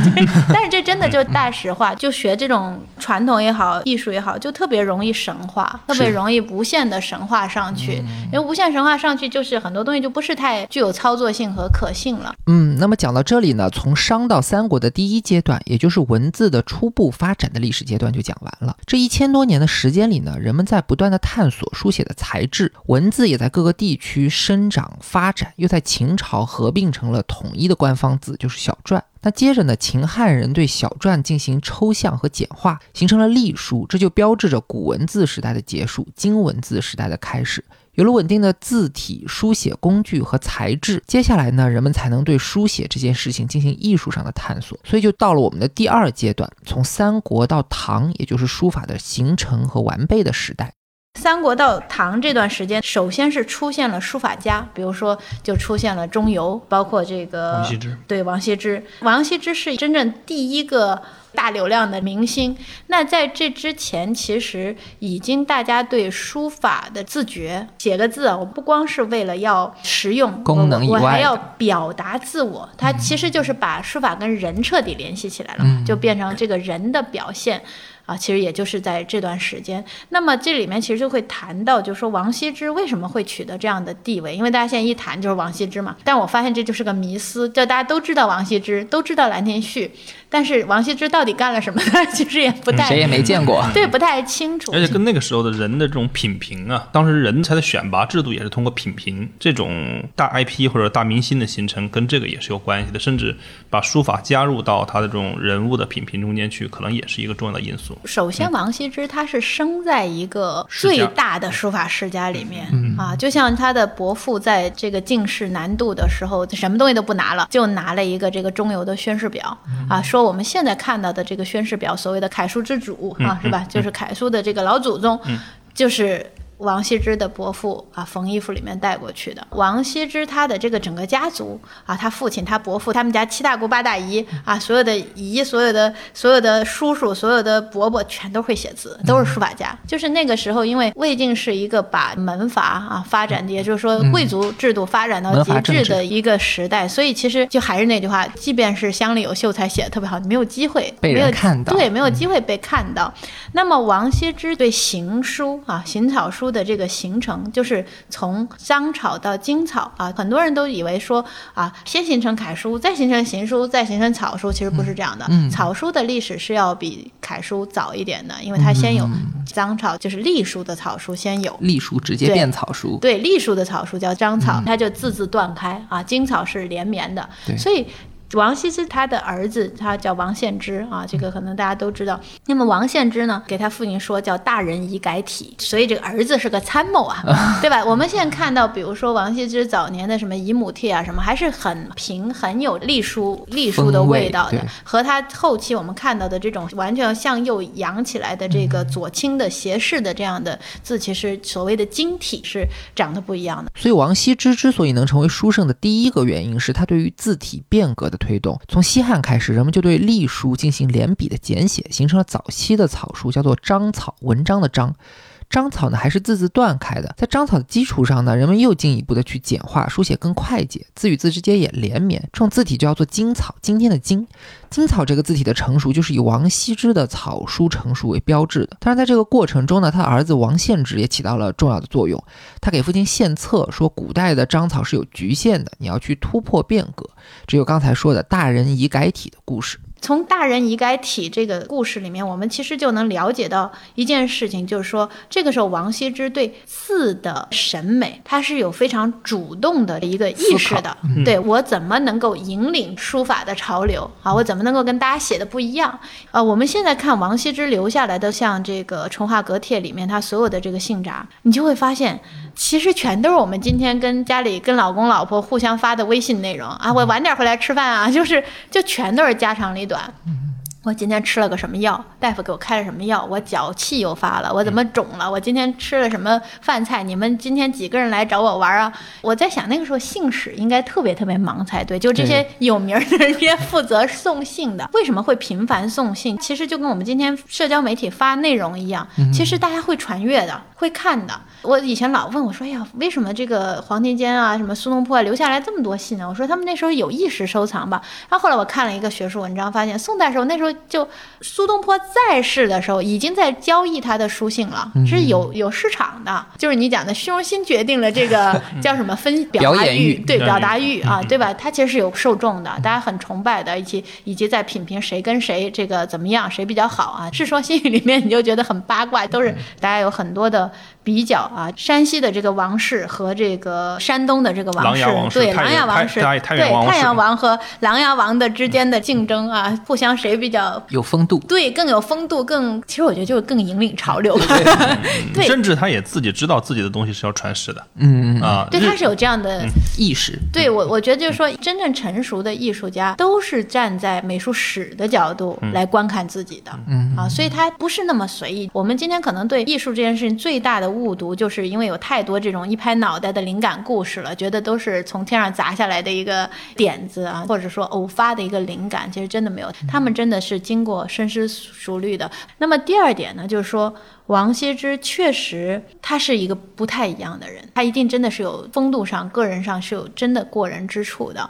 B: [laughs] 但是这真的就是大实话。就学这种传统也好，艺术也好，就特别容易神话，特别容易无限的神话上去。因为无限神话上去，就是很多东西就不是太具有操作性和可信了。
A: 嗯，那么讲到这里呢，从商到三国的第一阶段，也就是文字的初步发展的历史阶段就讲完了。这一千多年的时间里呢，人们在不断的探索书写的材质，文字也在各个地区生长发展，又在秦朝合并成了统一的官方字，就是小篆。那接着呢，秦汉人对小篆进行抽象和简化，形成了隶书，这就标志着古文字时代的结束，今文字时代的开始。有了稳定的字体、书写工具和材质，接下来呢，人们才能对书写这件事情进行艺术上的探索。所以就到了我们的第二阶段，从三国到唐，也就是书法的形成和完备的时代。
B: 三国到唐这段时间，首先是出现了书法家，比如说就出现了钟繇，包括这个
C: 王羲之
B: 对王羲之，王羲之是真正第一个大流量的明星。那在这之前，其实已经大家对书法的自觉，写个字啊，我不光是为了要实用
A: 功能以
B: 我我还要表达自我，它其实就是把书法跟人彻底联系起来了，
A: 嗯
B: 就变成这个人的表现。啊，其实也就是在这段时间。那么这里面其实就会谈到，就是说王羲之为什么会取得这样的地位？因为大家现在一谈就是王羲之嘛。但我发现这就是个迷思，就大家都知道王羲之，都知道兰亭序，但是王羲之到底干了什么呢？[laughs] 其实也不太
A: 谁也没见过。
B: 对，不太清楚。
C: 而且跟那个时候的人的这种品评啊，当时人才的选拔制度也是通过品评，这种大 IP 或者大明星的形成跟这个也是有关系的，甚至把书法加入到他的这种人物的品评中间去，可能也是一个重要的因素。
B: 首先，王羲之他是生在一个最大的书法世家里面、啊，就像他的伯父在这个进士南渡的时候，什么东西都不拿了，就拿了一个这个中游的宣示表啊，说我们现在看到的这个宣誓表，所谓的楷书之主啊，是吧？就是楷书的这个老祖宗，就是。王羲之的伯父啊，缝衣服里面带过去的。王羲之他的这个整个家族啊，他父亲、他伯父、他们家七大姑八大姨啊，所有的姨、所有的所有的叔叔、所有的伯伯，全都会写字，都是书法家。就是那个时候，因为魏晋是一个把门阀啊发展的，也就是说贵族制度发展到极致的一个时代，所以其实就还是那句话，即便是乡里有秀才写的特别好，你没有机会
A: 被人
B: 没有
A: 看到
B: 对，没有机会被看到。那么王羲之对行书啊、行草书书的这个形成，就是从章草到经草啊。很多人都以为说啊，先形成楷书，再形成行书，再形成草书，其实不是这样的。草书的历史是要比楷书早一点的，因为它先有章草，就是隶书的草书先有。
A: 隶书直接变草书。
B: 对，隶书的草书叫章草，它就字字断开啊。经草是连绵的，所以。王羲之他的儿子他叫王献之啊，这个可能大家都知道。那么王献之呢，给他父亲说叫大人已改体，所以这个儿子是个参谋啊，[laughs] 对吧？我们现在看到，比如说王羲之早年的什么《姨母帖》啊，什么还是很平、很有隶书、隶书的味道的，和他后期我们看到的这种完全向右扬起来的这个左倾的斜视的这样的字，其实所谓的经体是长得不一样的。
A: 所以王羲之之所以能成为书圣的第一个原因是他对于字体变革的。推动从西汉开始，人们就对隶书进行连笔的简写，形成了早期的草书，叫做章草，文章的章。章草呢还是字字断开的，在章草的基础上呢，人们又进一步的去简化，书写更快捷，字与字之间也连绵，这种字体就叫做经草。今天的经，经草这个字体的成熟，就是以王羲之的草书成熟为标志的。当然，在这个过程中呢，他儿子王献之也起到了重要的作用，他给父亲献策说，古代的章草是有局限的，你要去突破变革，只有刚才说的大人已改体的故事。
B: 从大人已改体这个故事里面，我们其实就能了解到一件事情，就是说这个时候王羲之对字的审美，他是有非常主动的一个意识的。对我怎么能够引领书法的潮流啊？我怎么能够跟大家写的不一样？呃，我们现在看王羲之留下来的，像这个《淳化阁帖》里面他所有的这个信札，你就会发现。其实全都是我们今天跟家里跟老公老婆互相发的微信内容啊，我晚点回来吃饭啊，就是就全都是家长里对我今天吃了个什么药？大夫给我开了什么药？我脚气又发了，我怎么肿了？我今天吃了什么饭菜？你们今天几个人来找我玩啊？我在想那个时候信使应该特别特别忙才对，就这些有名的人，这些负责送信的，为什么会频繁送信？其实就跟我们今天社交媒体发内容一样，其实大家会传阅的，会看的。我以前老问我说：“哎呀，为什么这个黄庭坚啊，什么苏东坡啊，留下来这么多信呢？”我说他们那时候有意识收藏吧。然后后来我看了一个学术文章，发现宋代时候那时候。就苏东坡在世的时候，已经在交易他的书信了，是有有市场的。就是你讲的虚荣心决定了这个叫什么分 [laughs] 表达欲，对表达欲啊，对吧？他其实是有受众的，大家很崇拜的，以及以及在品评谁跟谁这个怎么样，谁比较好啊。《世说新语》里面你就觉得很八卦，都是大家有很多的。比较啊，山西的这个王氏和这个山东的这个王氏，对琅琊王氏，对太阳王和琅琊王的之间的竞争啊，互相谁比较
A: 有风度？
B: 对，更有风度，更其实我觉得就是更引领潮流。[laughs] 对，
C: 甚至他也自己知道自己的东西是要传世的。
A: 嗯嗯
C: 啊，
B: 对，他是有这样的
A: 意识。
B: 对我，我觉得就是说，真正成熟的艺术家都是站在美术史的角度来观看自己的。嗯啊，所以他不是那么随意。我们今天可能对艺术这件事情最大的。误读就是因为有太多这种一拍脑袋的灵感故事了，觉得都是从天上砸下来的一个点子啊，或者说偶发的一个灵感，其实真的没有，他们真的是经过深思熟虑的。那么第二点呢，就是说王羲之确实他是一个不太一样的人，他一定真的是有风度上、个人上是有真的过人之处的。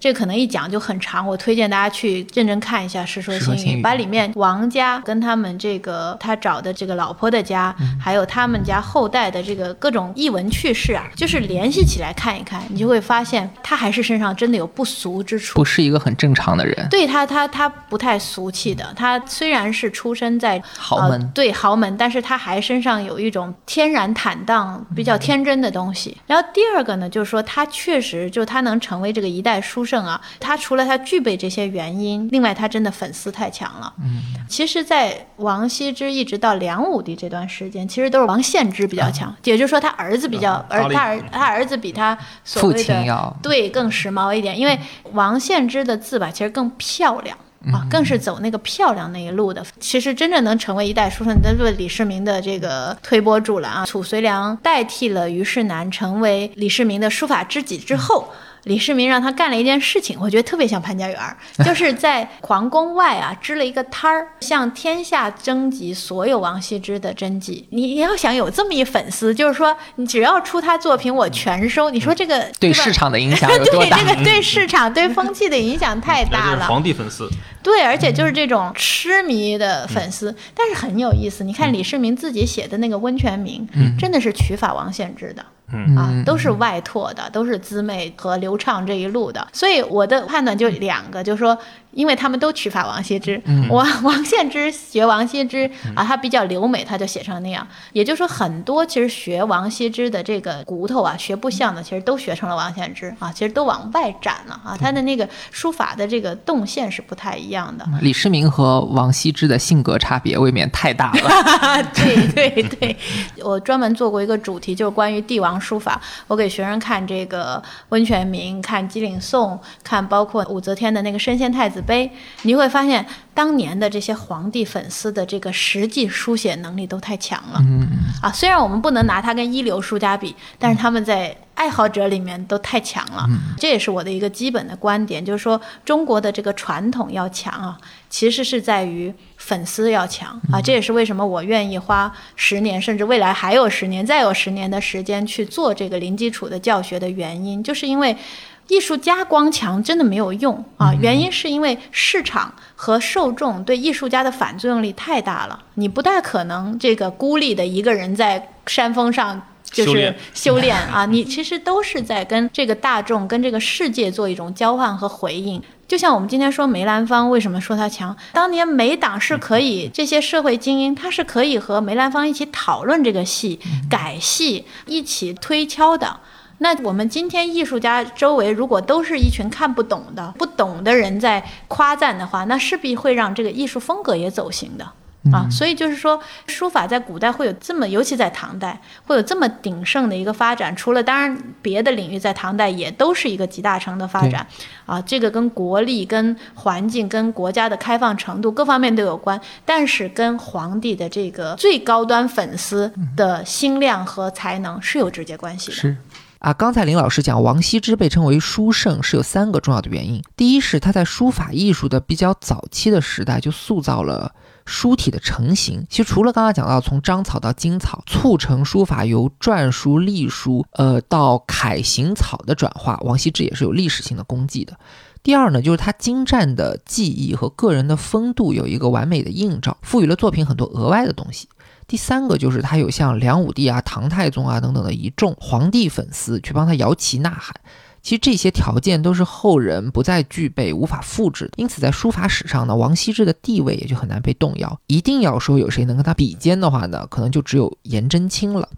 B: 这可能一讲就很长，我推荐大家去认真看一下《世说新语》，把里面王家跟他们这个他找的这个老婆的家，还有他们家后代的这个各种译文趣事啊，就是联系起来看一看，你就会发现他还是身上真的有不俗之处，
A: 不是一个很正常的人。
B: 对他，他他不太俗气的，他虽然是出生在
A: 豪门，
B: 对豪门，但是他还身上有一种天然坦荡、比较天真的东西。然后第二个呢，就是说他确实就他能成为这个一代书。正啊，他除了他具备这些原因，另外他真的粉丝太强了。嗯，其实，在王羲之一直到梁武帝这段时间，其实都是王献之比较强，也就是说他儿子比较，而他儿他儿子比他所谓的对更时髦一点，因为王献之的字吧，其实更漂亮啊，更是走那个漂亮那一路的。其实真正能成为一代书圣，那是李世民的这个推波助澜啊。褚遂良代替了虞世南，成为李世民的书法知己之后。李世民让他干了一件事情，我觉得特别像潘家园儿，就是 [laughs] 在皇宫外啊支了一个摊儿，向天下征集所有王羲之的真迹。你你要想有这么一粉丝，就是说你只要出他作品，我全收。你说这个吧
A: 对市场的影响 [laughs] 有多
B: 对？这个对市场、对风气的影响太大了。
C: 皇帝粉丝，
B: 对，而且就是这种痴迷的粉丝，但是很有意思。你看李世民自己写的那个《温泉铭》，真的是取法王献之的。
C: 嗯。
B: 啊，都是外拓的，都是姊妹和刘畅这一路的，所以我的判断就两个，就是说，因为他们都取法王羲之，王 [laughs] 王献之学王羲之啊，他比较留美，他就写成那样。也就是说，很多其实学王羲之的这个骨头啊，学不像的，其实都学成了王献之啊，其实都往外展了啊，他的那个书法的这个动线是不太一样的。
A: 李世民和王羲之的性格差别未免太大了。[laughs]
B: 对对对，我专门做过一个主题，就是关于帝王书法。我给学生看这个《温泉铭》，看《鸡岭颂》，看包括武则天的那个《身陷太子碑》，你会发现当年的这些皇帝粉丝的这个实际书写能力都太强了。嗯啊，虽然我们不能拿他跟一流书家比，但是他们在爱好者里面都太强了。这也是我的一个基本的观点，就是说中国的这个传统要强啊，其实是在于粉丝要强啊。这也是为什么我愿意花十年，甚至未来还有十年，再有十年的时间去做这个零基础的教学的原因，就是因为。艺术家光强真的没有用啊！原因是因为市场和受众对艺术家的反作用力太大了，你不太可能这个孤立的一个人在山峰上。就是
C: 修炼
B: 啊，你其实都是在跟这个大众、跟这个世界做一种交换和回应。就像我们今天说梅兰芳，为什么说他强？当年梅党是可以，这些社会精英他是可以和梅兰芳一起讨论这个戏、改戏，一起推敲的。那我们今天艺术家周围如果都是一群看不懂的、不懂的人在夸赞的话，那势必会让这个艺术风格也走形的。啊，所以就是说，书法在古代会有这么，尤其在唐代会有这么鼎盛的一个发展。除了当然别的领域在唐代也都是一个集大成的发展，啊，这个跟国力、跟环境、跟国家的开放程度各方面都有关，但是跟皇帝的这个最高端粉丝的心量和才能是有直接关系的。
A: 是啊，刚才林老师讲王羲之被称为书圣是有三个重要的原因。第一是他在书法艺术的比较早期的时代就塑造了书体的成型。其实除了刚刚讲到从章草到金草，促成书法由篆书、隶书，呃到楷行草的转化，王羲之也是有历史性的功绩的。第二呢，就是他精湛的技艺和个人的风度有一个完美的映照，赋予了作品很多额外的东西。第三个就是他有像梁武帝啊、唐太宗啊等等的一众皇帝粉丝去帮他摇旗呐喊。其实这些条件都是后人不再具备、无法复制，因此在书法史上呢，王羲之的地位也就很难被动摇。一定要说有谁能跟他比肩的话呢，可能就只有颜真卿了。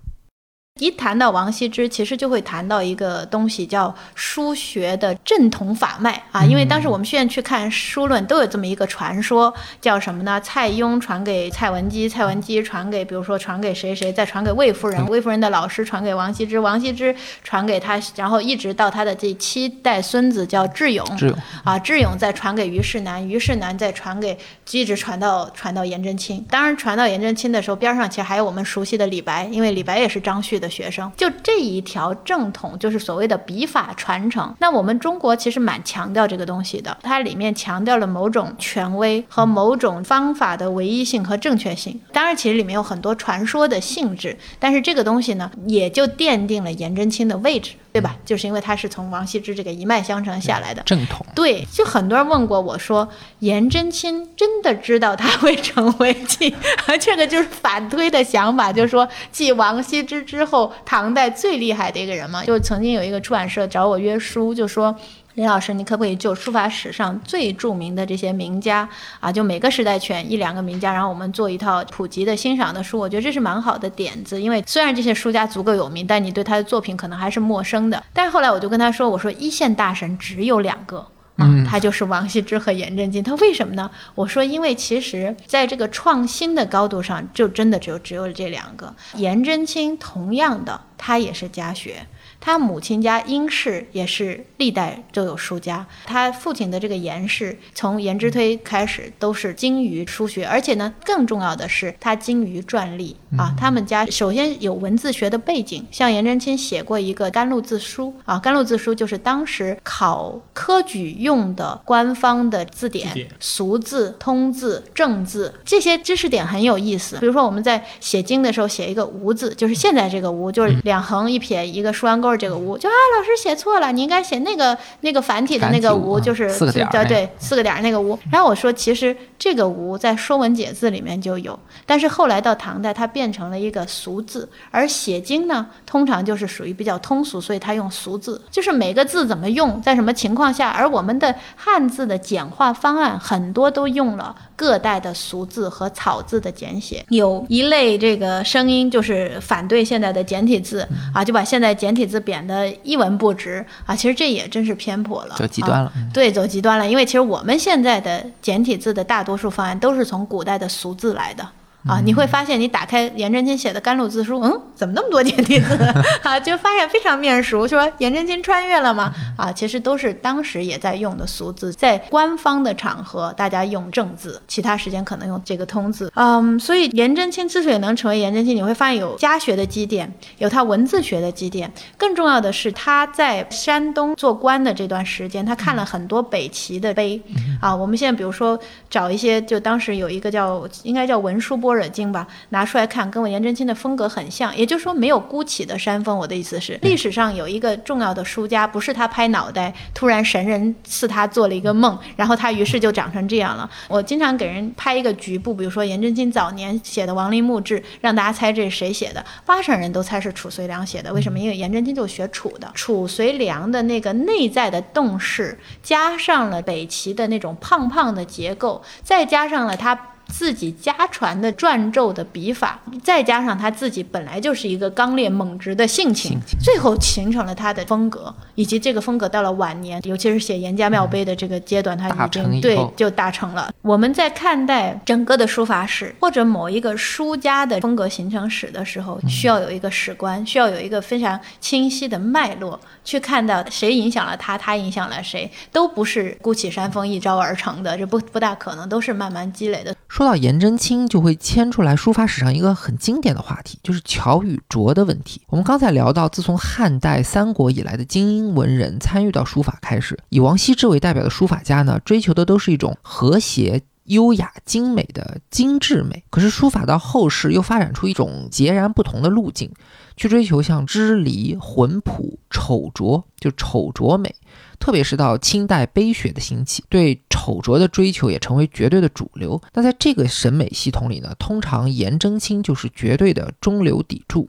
B: 一谈到王羲之，其实就会谈到一个东西，叫书学的正统法脉啊。因为当时我们现在去看书论，都有这么一个传说，叫什么呢？蔡邕传给蔡文姬，蔡文姬传给，比如说传给谁谁，再传给魏夫人，魏夫人的老师传给王羲之，王羲之传给他，然后一直到他的这七代孙子叫智勇，
A: 智勇
B: 啊，智勇再传给虞世南，虞世南再传给，一直传到传到颜真卿。当然，传到颜真卿的时候，边上其实还有我们熟悉的李白，因为李白也是张旭的学生。就这一条正统，就是所谓的笔法传承。那我们中国其实蛮强调这个东西的，它里面强调了某种权威和某种方法的唯一性和正确性。当然，其实里面有很多传说的性质，但是这个东西呢，也就奠定了颜真卿的位置，对吧？就是因为他是从王羲之这个一脉相承下来的。
A: 正统。
B: 对，就很多人问过我说，颜真卿真的知道他会成为 [laughs] 继，这个就是反推的想法，就是说继王羲之之后，唐代最厉害的一个人嘛。就曾经有一个出版社找我约书，就说。林老师，你可不可以就书法史上最著名的这些名家啊，就每个时代选一两个名家，然后我们做一套普及的欣赏的书？我觉得这是蛮好的点子，因为虽然这些书家足够有名，但你对他的作品可能还是陌生的。但是后来我就跟他说，我说一线大神只有两个。嗯，他就是王羲之和颜真卿。他为什么呢？我说，因为其实在这个创新的高度上，就真的只有只有这两个。颜真卿同样的，他也是家学。他母亲家殷氏也是历代都有书家，他父亲的这个颜氏从颜之推开始都是精于书学，而且呢，更重要的是他精于篆隶啊。他们家首先有文字学的背景，像颜真卿写过一个《甘露字书》啊，《甘露字书》就是当时考科举用的官方的字典，俗字、通字、正字这些知识点很有意思。比如说我们在写经的时候写一个“无”字，就是现在这个“无”，就是两横一撇一个竖弯钩这个“无”，就啊老师写错了，你应该写那个那个繁体的那个“无”，就是
A: 四个点儿那个
B: 对对，四个点儿那个“无”。然后我说，其实这个“无”在《说文解字》里面就有，但是后来到唐代，它变成了一个俗字，而写经呢，通常就是属于比较通俗，所以它用俗字，就是每个字怎么用，在什么情况下。而我们的汉字的简化方案很多都用了各代的俗字和草字的简写。有一类这个声音就是反对现在的简体字啊，就把现在简体字贬得一文不值啊。其实这也真是偏颇了，
A: 走极端了
B: 啊对，走极端了。因为其实我们现在的简体字的大多数方案都是从古代的俗字来的。啊，你会发现，你打开颜真卿写的《甘露字书》，嗯，怎么那么多简体字 [laughs] 啊？就发现非常面熟，说颜真卿穿越了吗？啊，其实都是当时也在用的俗字，在官方的场合大家用正字，其他时间可能用这个通字。嗯，所以颜真卿之所以能成为颜真卿，你会发现有家学的积淀，有他文字学的积淀，更重要的是他在山东做官的这段时间，他看了很多北齐的碑啊。我们现在比如说找一些，就当时有一个叫应该叫文殊般若经吧，拿出来看，跟我颜真卿的风格很像。也就是说，没有孤起的山峰。我的意思是，历史上有一个重要的书家，不是他拍脑袋，突然神人赐他做了一个梦，然后他于是就长成这样了。我经常给人拍一个局部，比如说颜真卿早年写的《王陵墓志》，让大家猜这是谁写的，八成人都猜是褚遂良写的。为什么？因为颜真卿就学楚的，褚遂良的那个内在的动势，加上了北齐的那种胖胖的结构，再加上了他。自己家传的篆籀的笔法，再加上他自己本来就是一个刚烈猛直的性情，最后形成了他的风格，以及这个风格到了晚年，尤其是写《严家庙碑》的这个阶段，他已经对就大成了。我们在看待整个的书法史或者某一个书家的风格形成史的时候，需要有一个史观，需要有一个非常清晰的脉络，去看到谁影响了他，他影响了谁，都不是孤起山峰一朝而成的，这不不大可能，都是慢慢积累的。
A: 说到颜真卿，就会牵出来书法史上一个很经典的话题，就是巧与拙的问题。我们刚才聊到，自从汉代、三国以来的精英文人参与到书法开始，以王羲之为代表的书法家呢，追求的都是一种和谐。优雅精美的精致美，可是书法到后世又发展出一种截然不同的路径，去追求像支离、浑朴、丑拙，就丑拙美。特别是到清代碑学的兴起，对丑拙的追求也成为绝对的主流。那在这个审美系统里呢，通常颜真卿就是绝对的中流砥柱。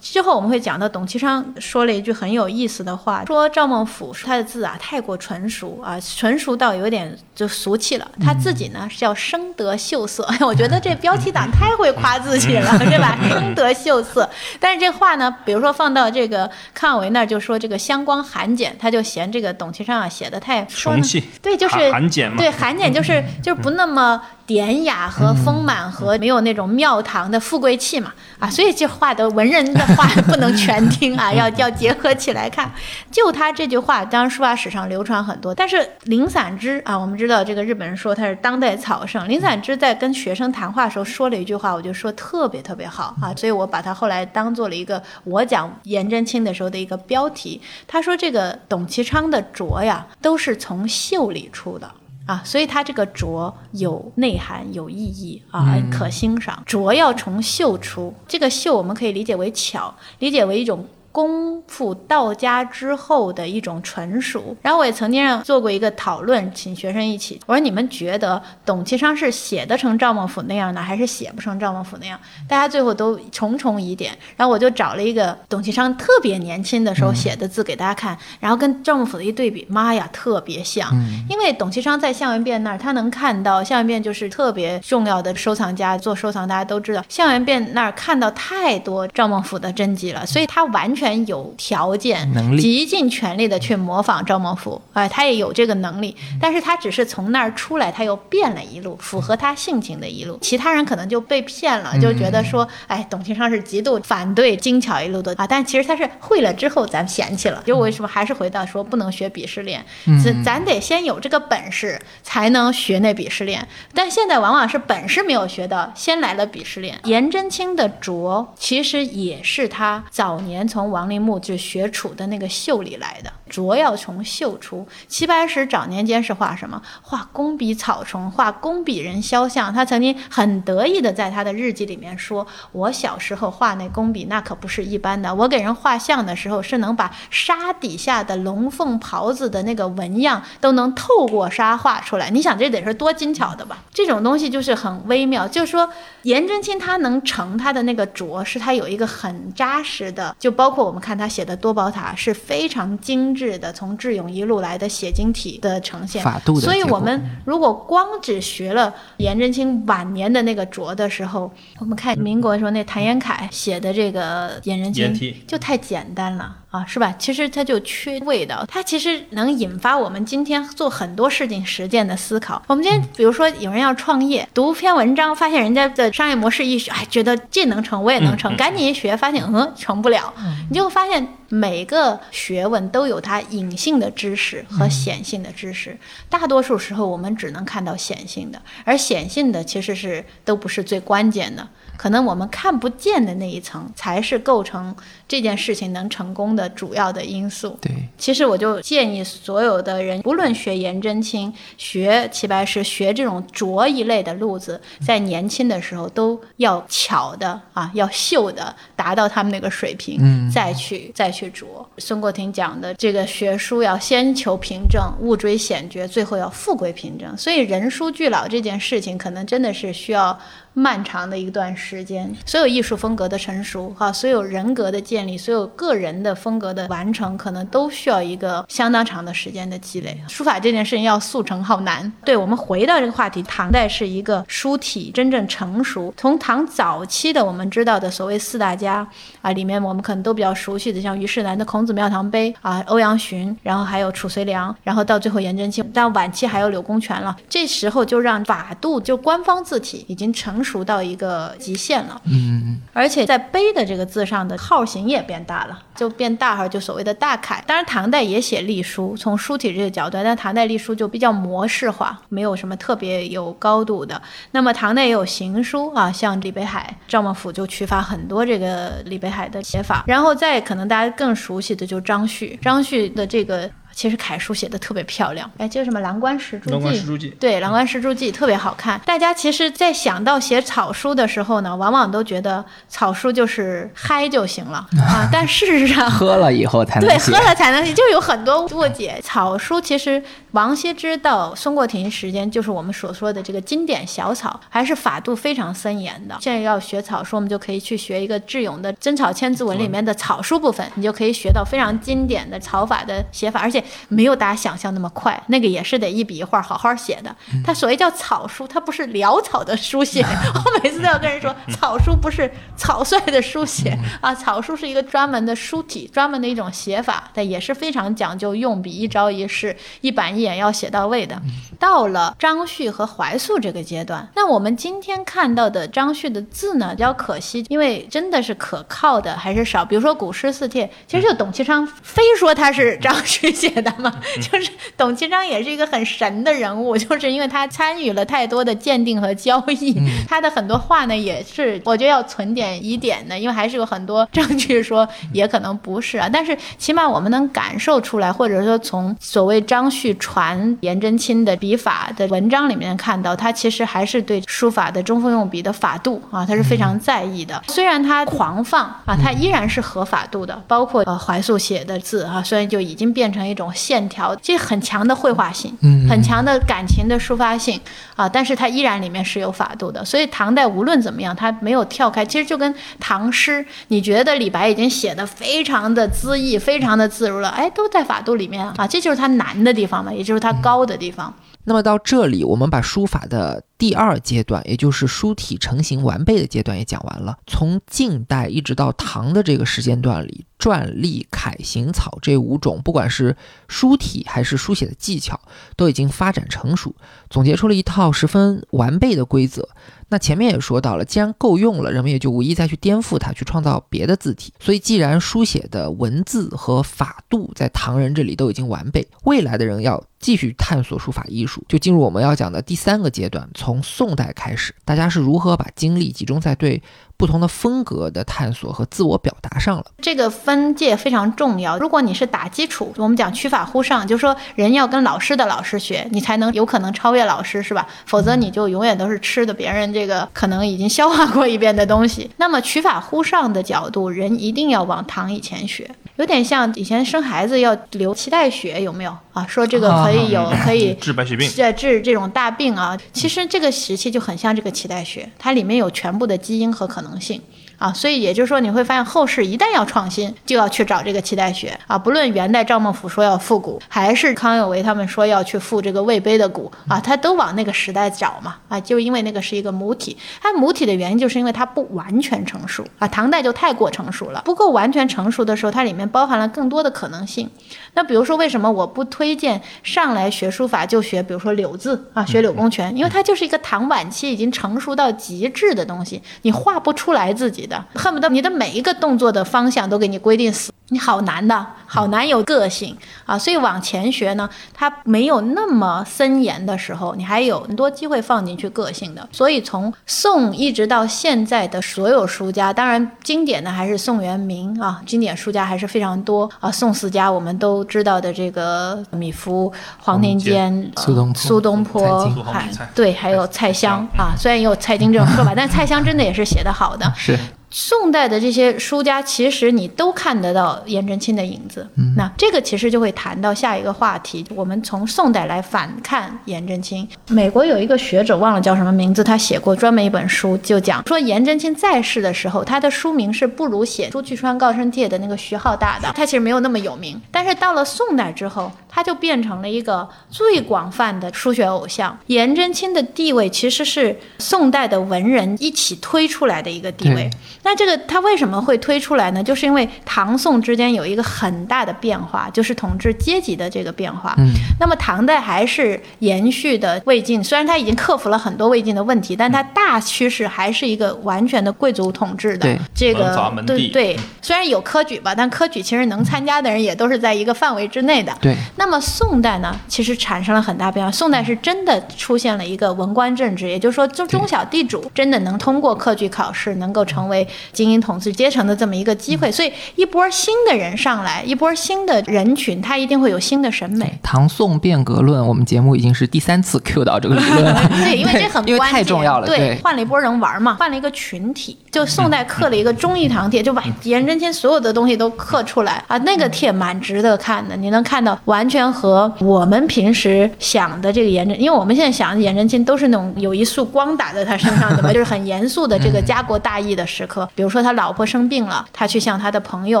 B: 之后我们会讲到董其昌说了一句很有意思的话，说赵孟俯他的字啊太过纯熟啊，纯熟到有点就俗气了。他自己呢是叫生得秀色，哎，[laughs] 我觉得这标题党太会夸自己了，对吧？生得秀色。但是这话呢，比如说放到这个康有为那儿，就说这个香光寒简，他就嫌这个董其昌啊写的太
C: 俗气，
B: 对，就是
C: 寒寒简嘛，
B: 对，寒简就是就是不那么典雅和丰满和没有那种庙堂的富贵气嘛啊，所以这话的文人的话 [laughs] 不能全听啊，要要结合起来看。就他这句话，当然书法史上流传很多，但是林散之啊，我们知道这个日本人说他是当代草圣，林散之在跟学生谈话的时候说了一句话，我就说特别特别好啊，所以我把他后来当做了一个我讲颜真卿的时候的一个标题。他说这个董其昌的拙呀，都是从秀里出的。啊，所以它这个拙有内涵、有意义啊，可欣赏。拙要从秀出，这个秀我们可以理解为巧，理解为一种。功夫到家之后的一种纯熟，然后我也曾经让做过一个讨论，请学生一起，我说你们觉得董其昌是写得成赵孟俯那样呢，还是写不成赵孟俯那样？大家最后都重重疑点，然后我就找了一个董其昌特别年轻的时候写的字给大家看，然后跟赵孟俯的一对比，妈呀，特别像。因为董其昌在向元变那儿，他能看到向元变就是特别重要的收藏家，做收藏大家都知道，向元变那儿看到太多赵孟俯的真迹了，所以他完全。全有条件、
A: 能力
B: 极尽全力的去模仿赵孟頫，哎，他也有这个能力，但是他只是从那儿出来，他又变了一路，符合他性情的一路。其他人可能就被骗了，就觉得说，哎，董其昌是极度反对精巧一路的啊，但其实他是会了之后咱嫌弃了。就为什么还是回到说不能学鄙视链，咱咱得先有这个本事才能学那鄙视链，但现在往往是本事没有学到，先来了鄙视链。颜真卿的拙其实也是他早年从王陵墓就是学楚的那个秀里来的。拙要从绣出。齐白石早年间是画什么？画工笔草虫，画工笔人肖像。他曾经很得意的在他的日记里面说：“我小时候画那工笔，那可不是一般的。我给人画像的时候，是能把纱底下的龙凤袍子的那个纹样都能透过纱画出来。你想这得是多精巧的吧？这种东西就是很微妙。就是说，颜真卿他能成他的那个拙，是他有一个很扎实的，就包括我们看他写的多宝塔是非常精致的，从智勇一路来的写经体的呈现。
A: 法度的
B: 所以我们如果光只学了颜真卿晚年的那个拙的时候，我们看民国的时候那谭延闿写的这个颜真卿就太简单了。啊，是吧？其实它就缺味道，它其实能引发我们今天做很多事情实践的思考。我们今天比如说有人要创业，读篇文章，发现人家的商业模式一学，哎，觉得这能成，我也能成，赶紧一学，发现嗯成不了，你就会发现每个学问都有它隐性的知识和显性的知识，大多数时候我们只能看到显性的，而显性的其实是都不是最关键的。可能我们看不见的那一层，才是构成这件事情能成功的主要的因素。
A: 对，
B: 其实我就建议所有的人，不论学颜真卿、学齐白石、学这种拙一类的路子，在年轻的时候都要巧的啊，要秀的，达到他们那个水平，
A: 嗯
B: 再去再去拙。孙过庭讲的这个学书要先求平正，勿追显绝，最后要富贵平正。所以人书俱老这件事情，可能真的是需要。漫长的一段时间，所有艺术风格的成熟，哈，所有人格的建立，所有个人的风格的完成，可能都需要一个相当长的时间的积累。书法这件事情要速成好难。对我们回到这个话题，唐代是一个书体真正成熟。从唐早期的我们知道的所谓四大家啊，里面我们可能都比较熟悉的，像虞世南的《孔子庙堂碑》啊，欧阳询，然后还有褚遂良，然后到最后颜真卿，到晚期还有柳公权了。这时候就让法度就官方字体已经成熟到一个极限了。
A: 嗯，
B: 而且在“碑”的这个字上的号型也变大了，就变大号，就所谓的大楷。当然，唐代也写隶书，从书体这个角度，但唐代隶书就比较模式化，没有什么特别有高度的。那么唐代也有行书啊，像李北海、赵孟俯就取法很多这个李北海的写法。然后再可能大家更熟悉的就是张旭，张旭的这个。其实楷书写的特别漂亮，哎，叫什么《蓝关石柱记
C: 蓝》？关石柱记
B: 对，《蓝关石柱记》特别好看。大家其实，在想到写草书的时候呢，往往都觉得草书就是嗨就行了 [laughs] 啊。但事实上，[laughs]
A: 喝了以后才能
B: 对，喝。了才能写，就有很多误解。草书其实王羲之到孙过庭时间，就是我们所说的这个经典小草，还是法度非常森严的。现在要学草书，我们就可以去学一个智勇的《真草千字文》里面的草书部分，你就可以学到非常经典的草法的写法，而且没有大家想象那么快，那个也是得一笔一画好好写的。它所谓叫草书，它不是潦草的书写。我每次都要跟人说，草书不是草率的书写啊，草书是一个专门的书体，专门的一种写法，但也是非常讲究用笔，一招一式，一板一眼要写到位的。到了张旭和怀素这个阶段，那我们今天看到的张旭的字呢，比较可惜，因为真的是可靠的还是少。比如说《古诗四帖》，其实就董其昌非说他是张旭写的嘛，[laughs] 就是董其昌也是一个很神的人物，就是因为他参与了太多的鉴定和交易，他的很多话呢也是我觉得要存点疑点的，因为还是有很多证据说也可能不是啊，但是起码我们能感受出来，或者说从所谓张旭传颜真卿的笔法的文章里面看到，他其实还是对书法的中锋用笔的法度啊，他是非常在意的。虽然他狂放啊，他依然是合法度的，包括呃怀素写的字啊，虽然就已经变成一种线条，这很强的绘画性，
A: 嗯
B: 很强的感情的抒发性啊，但是它依然里面是有法度的。所以唐代无论怎么样，他没有跳开，其实就跟唐诗，你觉得李白已经写的非常的恣意，非常的自如了，哎，都在法度里面啊，这就是他难的地方嘛，也就是他高的地方。
A: 那么到这里，我们把书法的第二阶段，也就是书体成型完备的阶段也讲完了。从晋代一直到唐的这个时间段里，篆、隶、楷、行、草这五种，不管是书体还是书写的技巧，都已经发展成熟，总结出了一套十分完备的规则。那前面也说到了，既然够用了，人们也就无意再去颠覆它，去创造别的字体。所以，既然书写的文字和法度在唐人这里都已经完备，未来的人要继续探索书法艺术，就进入我们要讲的第三个阶段，从宋代开始，大家是如何把精力集中在对不同的风格的探索和自我表达上了。
B: 这个分界非常重要。如果你是打基础，我们讲取法乎上，就是说人要跟老师的老师学，你才能有可能超越老师，是吧？否则你就永远都是吃的别人这个可能已经消化过一遍的东西。那么取法乎上的角度，人一定要往唐以前学，有点像以前生孩子要流脐带血，有没有啊？说这个可以有可以
C: 治白血病，
B: 治治这种大病啊。其实这个时期就很像这个脐带血，它里面有全部的基因和可能性。啊，所以也就是说，你会发现后世一旦要创新，就要去找这个脐带血啊。不论元代赵孟頫说要复古，还是康有为他们说要去复这个魏碑的古啊，他都往那个时代找嘛啊，就因为那个是一个母体，它母体的原因就是因为它不完全成熟啊。唐代就太过成熟了，不够完全成熟的时候，它里面包含了更多的可能性。那比如说，为什么我不推荐上来学书法就学，比如说柳字啊，学柳公权，因为它就是一个唐晚期已经成熟到极致的东西，你画不出来自己恨不得你的每一个动作的方向都给你规定死，你好难的，好难有个性啊。所以往前学呢，它没有那么森严的时候，你还有很多机会放进去个性的。所以从宋一直到现在的所有书家，当然经典的还是宋元明啊，经典书家还是非常多啊。宋四家我们都。知道的这个米芾、黄庭坚、
A: 苏东坡、
B: 苏东坡，还对，还有蔡襄啊。虽然也有蔡京这种说法，但蔡襄真的也是写得好的。
A: 是。
B: 宋代的这些书家，其实你都看得到颜真卿的影子。那这个其实就会谈到下一个话题。我们从宋代来反看颜真卿。美国有一个学者忘了叫什么名字，他写过专门一本书，就讲说颜真卿在世的时候，他的书名是不如写《朱去川告生帖》的那个徐浩大的，他其实没有那么有名。但是到了宋代之后，他就变成了一个最广泛的书学偶像。颜真卿的地位其实是宋代的文人一起推出来的一个地位。那这个他为什么会推出来呢？就是因为唐宋之间有一个很大的变化，就是统治阶级的这个变化。
A: 嗯，
B: 那么唐代还是延续的魏晋，虽然他已经克服了很多魏晋的问题，但它大趋势还是一个完全的贵族统治的。这个对对，虽然有科举吧，但科举其实能参加的人也都是在一个范围之内的。
A: 对。
B: 那么宋代呢，其实产生了很大变化。宋代是真的出现了一个文官政治，也就是说，中中小地主真的能通过科举考试，能够成为。精英统治阶层的这么一个机会，所以一波新的人上来，一波新的人群，他一定会有新的审美。
A: 唐宋变革论，我们节目已经是第三次 [laughs] Q 到这个理论了。
B: 对，因为这很
A: 因为太重要了。
B: 对，换了一波人玩嘛，换了一个群体。就宋代刻了一个忠义堂帖，就把颜真卿所有的东西都刻出来啊，那个帖蛮值得看的。你能看到完全和我们平时想的这个颜真，因为我们现在想的颜真卿都是那种有一束光打在他身上的嘛，[laughs] 就是很严肃的这个家国大义的时刻。比如说他老婆生病了，他去向他的朋友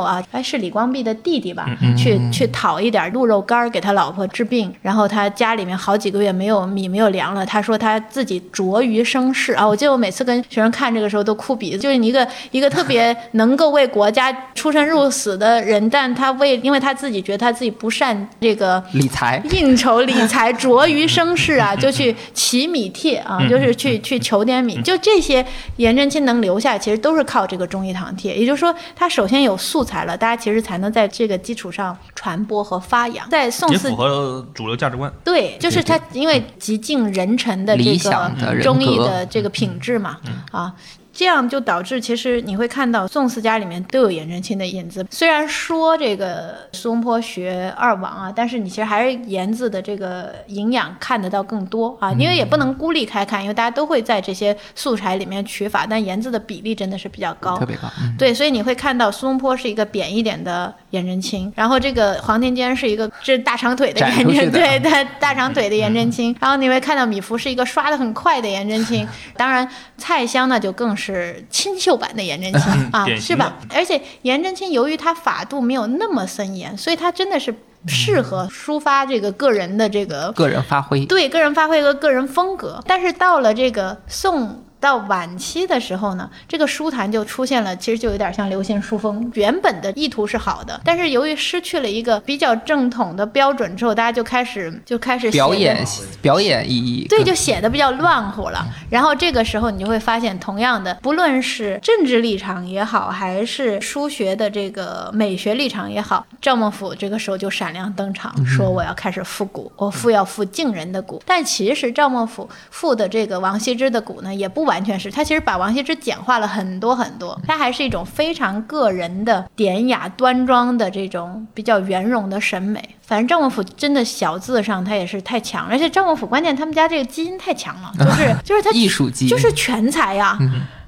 B: 啊，哎是李光弼的弟弟吧，去去讨一点鹿肉干给他老婆治病。然后他家里面好几个月没有米没有粮了，他说他自己着于生事啊。我记得我每次跟学生看这个时候都哭鼻子。就是一个一个特别能够为国家出生入死的人，但他为因为他自己觉得他自己不善这个
A: 理财、
B: 应酬、理财着于生事啊，就去乞米帖啊，就是去去求点米。就这些，颜真卿能留下，其实都是靠这个忠义堂帖。也就是说，它首先有素材了，大家其实才能在这个基础上传播和发扬。在宋四
C: 符合主流价值观。
B: 对，就是他因为极尽人臣的这个忠义的这个品质嘛，啊。这样就导致，其实你会看到宋四家里面都有颜真卿的影子。虽然说这个苏东坡学二王啊，但是你其实还是颜字的这个营养看得到更多啊。因为也不能孤立开看，因为大家都会在这些素材里面取法，但颜字的比例真的是比较高，
A: 特别高。
B: 对，所以你会看到苏东坡是一个扁一点的颜真卿，然后这个黄庭坚是一个这大长腿的颜真，对，大大长腿的颜真卿。然后你会看到米芾是一个刷的很快的颜真卿。当然，蔡襄呢就更是。是清秀版的颜真卿啊，是吧？而且颜真卿由于他法度没有那么森严，所以他真的是适合抒发这个个人的这个
A: 个人发挥，
B: 对个人发挥和个人风格。但是到了这个宋。到晚期的时候呢，这个书坛就出现了，其实就有点像流行书风。原本的意图是好的，但是由于失去了一个比较正统的标准之后，大家就开始就开始
A: 表演表演意义，
B: 对，就写的比较乱乎了。然后这个时候你就会发现，同样的，不论是政治立场也好，还是书学的这个美学立场也好，赵孟俯这个时候就闪亮登场，说我要开始复古，我复要复晋人的古。但其实赵孟俯复的这个王羲之的古呢，也不完全是他其实把王羲之简化了很多很多，他还是一种非常个人的典雅端庄的这种比较圆融的审美。反正赵孟俯真的小字上他也是太强，而且赵孟俯关键他们家这个基因太强了，就是 [laughs] 就是他
A: 艺术基因
B: 就是全才呀。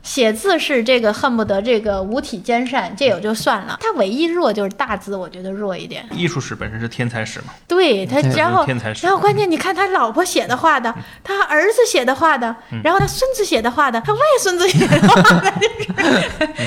B: 写字是这个恨不得这个五体兼善，这也就算了，他唯一弱就是大字，我觉得弱一点。
C: 艺术史本身是天才史嘛，
B: 对他，然后
C: 天才史。
B: 然后关键你看他老婆写的画的，他儿子写的画的，然后他孙子写的画的，他外孙子写的画的，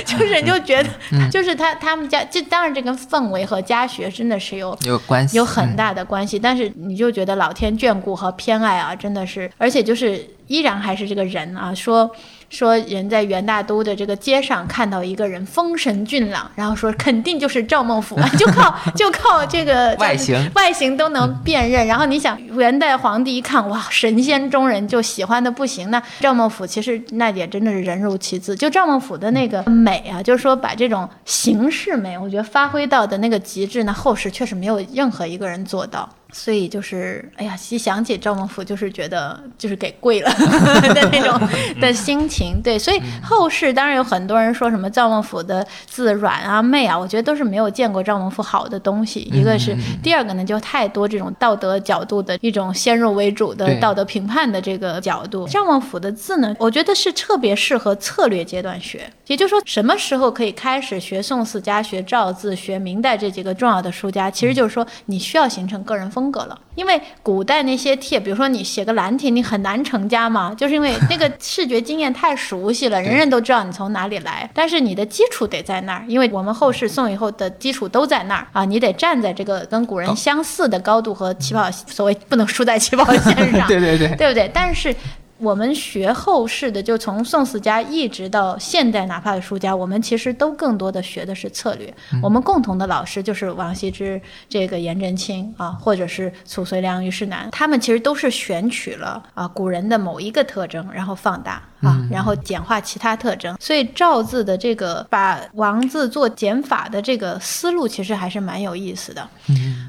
B: 就是 [laughs] 就是你就觉得就是他他们家，这当然这跟氛围和家学真的是有
A: 有关系，
B: 有很大的关系，但是你就觉得老天眷顾和偏爱啊，真的是，而且就是依然还是这个人啊，说。说人在元大都的这个街上看到一个人风神俊朗，然后说肯定就是赵孟俯，[laughs] 就靠就靠这个
A: 外形
B: 外形都能辨认。然后你想元代皇帝一看哇神仙中人就喜欢的不行，那赵孟俯其实那也真的是人如其字。就赵孟俯的那个美啊，就是说把这种形式美，我觉得发挥到的那个极致，那后世确实没有任何一个人做到。所以就是，哎呀，一想起赵孟俯，就是觉得就是给跪了 [laughs] 的那种的心情。对，所以后世当然有很多人说什么赵孟俯的字软啊、媚啊，我觉得都是没有见过赵孟俯好的东西。一个是，第二个呢，就太多这种道德角度的一种先入为主的道德评判的这个角度。赵孟俯的字呢，我觉得是特别适合策略阶段学。也就是说，什么时候可以开始学宋四家、学赵字、学明代这几个重要的书家？其实就是说，你需要形成个人风。风格了，因为古代那些帖，比如说你写个兰亭，你很难成家嘛，就是因为那个视觉经验太熟悉了，[laughs] 人人都知道你从哪里来。但是你的基础得在那儿，因为我们后世宋以后的基础都在那儿啊，你得站在这个跟古人相似的高度和起跑，所谓不能输在起跑线上，
A: 对对对，
B: 对不对？但是。我们学后世的，就从宋四家一直到现代，哪怕是书家，我们其实都更多的学的是策略。我们共同的老师就是王羲之、这个颜真卿啊，或者是褚遂良、虞世南，他们其实都是选取了啊古人的某一个特征，然后放大啊，然后简化其他特征。所以赵字的这个把王字做减法的这个思路，其实还是蛮有意思的。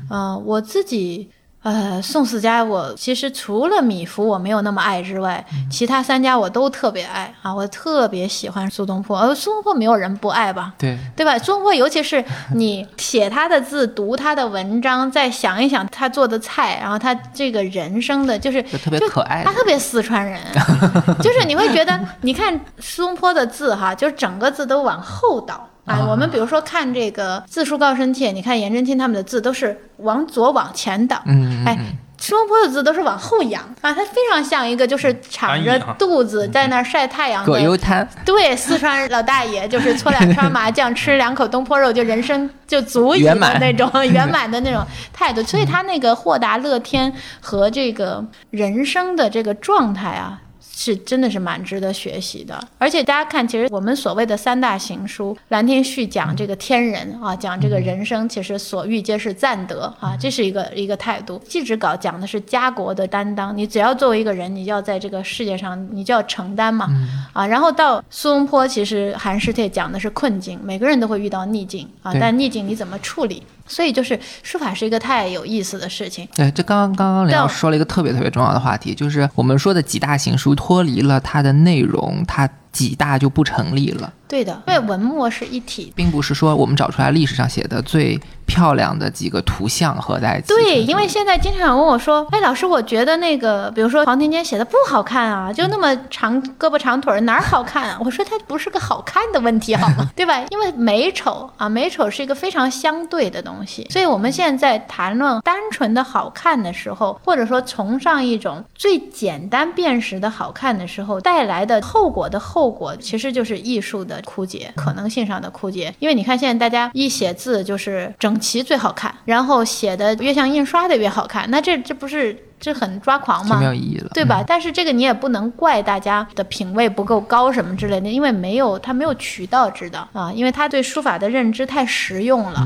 B: 嗯，我自己。呃，宋四家我其实除了米芾我没有那么爱之外，其他三家我都特别爱啊，我特别喜欢苏东坡。呃，苏东坡没有人不爱吧？
A: 对，
B: 对吧？苏东坡尤其是你写他的字，读他的文章，再想一想他做的菜，然后他这个人生的就是
A: 特别可爱，
B: 他特别四川人，[laughs] 就是你会觉得，你看苏东坡的字哈，就是整个字都往后倒。啊，我们比如说看这个《字书告身帖》，你看颜真卿他们的字都是往左往前倒，哎，苏东坡的字都是往后仰啊，他非常像一个就是敞着 [laughs] 肚子在那儿晒太阳的
A: 葛优瘫，
B: 对，四川老大爷就是搓两圈麻将，吃两口东坡肉，就人生就足以的那种 [laughs] 圆满的那种态度，所以他那个豁达乐天和这个人生的这个状态啊。是真的是蛮值得学习的，而且大家看，其实我们所谓的三大行书，《兰亭序》讲这个天人啊，讲这个人生，其实所欲皆是赞德啊，这是一个一个态度。祭侄稿讲的是家国的担当，你只要作为一个人，你就要在这个世界上，你就要承担嘛啊。然后到苏东坡，其实《寒食帖》讲的是困境，每个人都会遇到逆境啊，但逆境你怎么处理？所以就是书法是一个太有意思的事情。
A: 对，这刚刚刚刚梁老师说了一个特别特别重要的话题，就是我们说的几大行书脱离了它的内容，它几大就不成立了。
B: 对的，因为文墨是一体，
A: 并不是说我们找出来历史上写的最漂亮的几个图像合在一起。
B: 对，因为现在经常有问我说：“哎，老师，我觉得那个，比如说黄庭坚写的不好看啊，就那么长胳膊长腿儿，哪儿好看啊？” [laughs] 我说：“它不是个好看的问题，好吗？[laughs] 对吧？因为美丑啊，美丑是一个非常相对的东西。所以我们现在谈论单纯的好看的时候，或者说崇尚一种最简单辨识的好看的时候，带来的后果的后。后果其实就是艺术的枯竭，可能性上的枯竭。因为你看现在大家一写字就是整齐最好看，然后写的越像印刷的越好看，[laughs] 那这这不是这很抓狂吗？
A: 没有意义了，
B: 对吧？但是这个你也不能怪大家的品味不够高什么之类的，因为没有他没有渠道知道啊，因为他对书法的认知太实用了。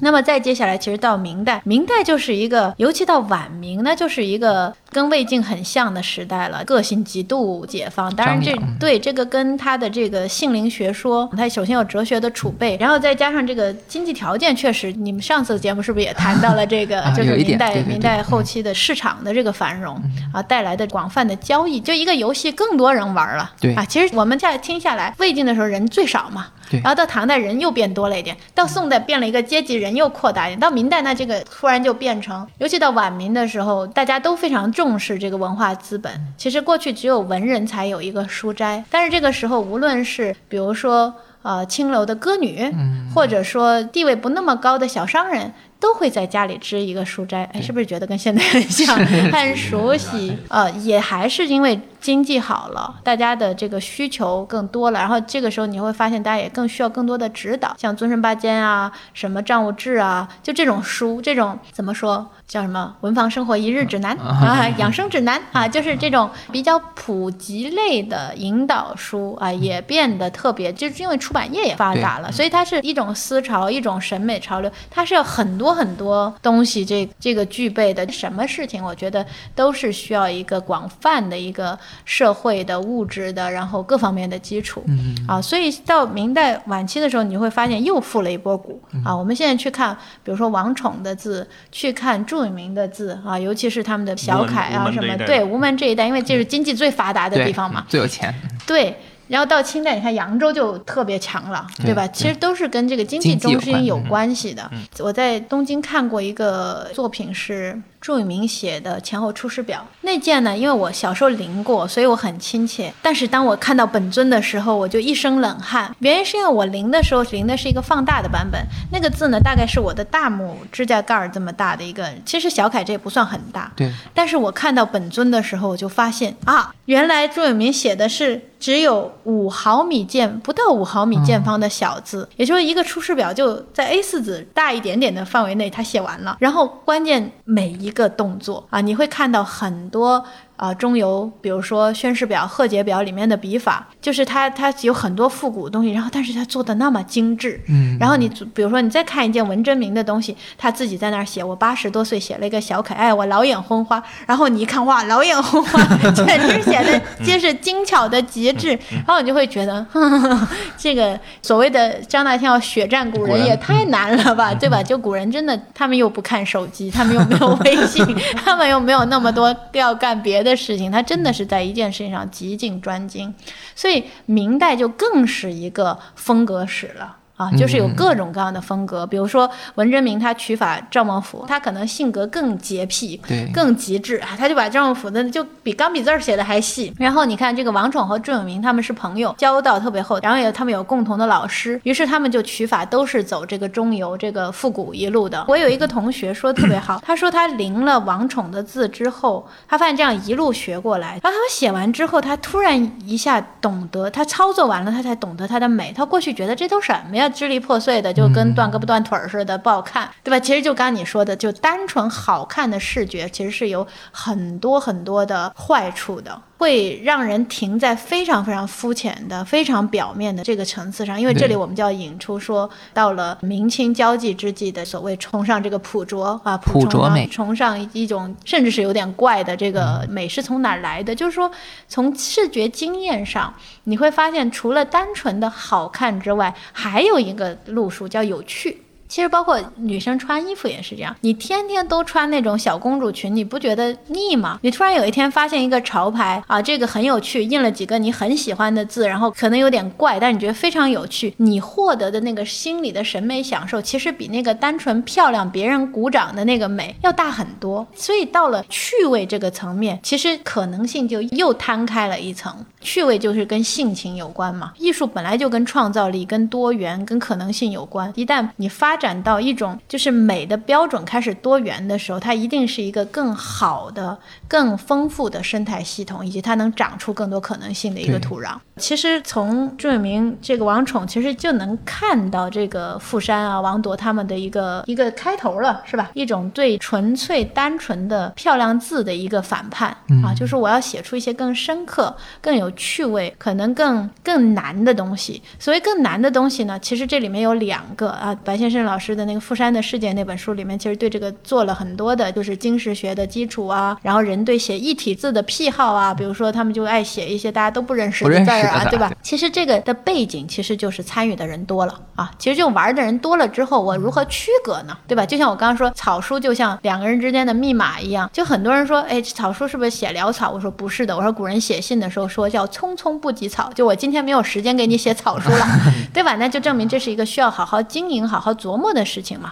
B: 那么再接下来，其实到明代，明代就是一个，尤其到晚明，那就是一个跟魏晋很像的时代了，个性极度解放。当然这，对这个跟他的这个性灵学说，他首先有哲学的储备，然后再加上这个经济条件，确实，你们上次节目是不是也谈到了这个，就是明代明代后期的市场的这个繁荣啊带来的广泛的交易，就一个游戏更多人玩了。
A: 对
B: 啊，其实我们在听下来，魏晋的时候人最少嘛。然后到唐代人又变多了一点，到宋代变了一个阶级人又扩大一点，到明代那这个突然就变成，尤其到晚明的时候，大家都非常重视这个文化资本。其实过去只有文人才有一个书斋，但是这个时候无论是比如说呃青楼的歌女，或者说地位不那么高的小商人。都会在家里支一个书斋，哎，是不是觉得跟现在很像，[laughs] 很熟悉？呃，也还是因为经济好了，大家的这个需求更多了，然后这个时候你会发现，大家也更需要更多的指导，像尊顺八监啊，什么账务志啊，就这种书，这种怎么说叫什么文房生活一日指南啊，养生指南啊，就是这种比较普及类的引导书啊，也变得特别，就是因为出版业也发达了，所以它是一种思潮，一种审美潮流，它是要很多。很多东西，这这个具备的什么事情，我觉得都是需要一个广泛的一个社会的物质的，然后各方面的基础。嗯啊，所以到明代晚期的时候，你会发现又复了一波古啊。我们现在去看，比如说王宠的字，去看祝永明的字啊，尤其是他们的小楷啊什么，对吴门这一代，因为这是经济最发达的地方嘛，[laughs]
A: 最有钱。
B: 对。然后到清代，你看扬州就特别强了，对吧？其实都是跟这个经济中心有关系的。我在东京看过一个作品是。祝永明写的前后出师表那件呢？因为我小时候临过，所以我很亲切。但是当我看到本尊的时候，我就一身冷汗。原因是因为我临的时候临的是一个放大的版本，那个字呢大概是我的大拇指甲盖儿这么大的一个。其实小楷这也不算很大。
A: 对。
B: 但是我看到本尊的时候，我就发现啊，原来祝永明写的是只有五毫米见不到五毫米见方的小字，也就是一个出师表就在 A 四纸大一点点的范围内，他写完了。然后关键每一。一个动作啊，你会看到很多。啊，中游，比如说宣誓表、贺节表里面的笔法，就是它它有很多复古的东西，然后但是它做的那么精致，嗯，然后你比如说你再看一件文征明的东西，他自己在那儿写，我八十多岁写了一个小可爱，我老眼昏花，然后你一看哇，老眼昏花，[laughs] 简直写的 [laughs] 皆是精巧的极致，然后你就会觉得，[laughs] 这个所谓的张大千要血战古人也太难了吧，对吧？就古人真的，他们又不看手机，他们又没有微信，他们又没有那么多要干别的。的事情，他真的是在一件事情上极尽专精，所以明代就更是一个风格史了。啊，就是有各种各样的风格，比如说文征明他取法赵孟頫，他可能性格更洁癖，
A: 对，
B: 更极致啊，他就把赵孟頫的就比钢笔字儿写的还细。然后你看这个王宠和祝永明他们是朋友，交道特别厚，然后也他们有共同的老师，于是他们就取法都是走这个中游这个复古一路的。我有一个同学说特别好，[coughs] 他说他临了王宠的字之后，他发现这样一路学过来，然后他写完之后，他突然一下懂得，他操作完了，他才懂得它的美。他过去觉得这都什么呀？支离破碎的，就跟断胳膊断腿似的，不好看，对吧？其实就刚你说的，就单纯好看的视觉，其实是有很多很多的坏处的。会让人停在非常非常肤浅的、非常表面的这个层次上，因为这里我们就要引出说，到了明清交际之际的所谓崇尚这个朴拙啊，
A: 朴拙美，
B: 崇尚一种甚至是有点怪的这个美是从哪来的？就是说，从视觉经验上，你会发现除了单纯的好看之外，还有一个路数叫有趣。其实包括女生穿衣服也是这样，你天天都穿那种小公主裙，你不觉得腻吗？你突然有一天发现一个潮牌啊，这个很有趣，印了几个你很喜欢的字，然后可能有点怪，但你觉得非常有趣，你获得的那个心理的审美享受，其实比那个单纯漂亮别人鼓掌的那个美要大很多。所以到了趣味这个层面，其实可能性就又摊开了一层。趣味就是跟性情有关嘛，艺术本来就跟创造力、跟多元、跟可能性有关。一旦你发展到一种就是美的标准开始多元的时候，它一定是一个更好的、更丰富的生态系统，以及它能长出更多可能性的一个土壤。其实从朱永明这个王宠，其实就能看到这个傅山啊、王铎他们的一个一个开头了，是吧？一种对纯粹单纯的漂亮字的一个反叛啊，就是我要写出一些更深刻、更有趣味、可能更更难的东西。所谓更难的东西呢，其实这里面有两个啊。白先生老师的那个《傅山的世界》那本书里面，其实对这个做了很多的，就是经史学的基础啊，然后人对写异体字的癖好啊，比如说他们就爱写一些大家都不认识的字儿啊，[laughs] 对吧？其实这个的背景其实就是参与的人多了啊，其实就玩的人多了之后，我如何区隔呢？对吧？就像我刚刚说，草书就像两个人之间的密码一样，就很多人说，哎，草书是不是写潦草？我说不是的，我说古人写信的时候说叫匆匆不及草，就我今天没有时间给你写草书了，对吧？那就证明这是一个需要好好经营、好好琢磨的事情嘛。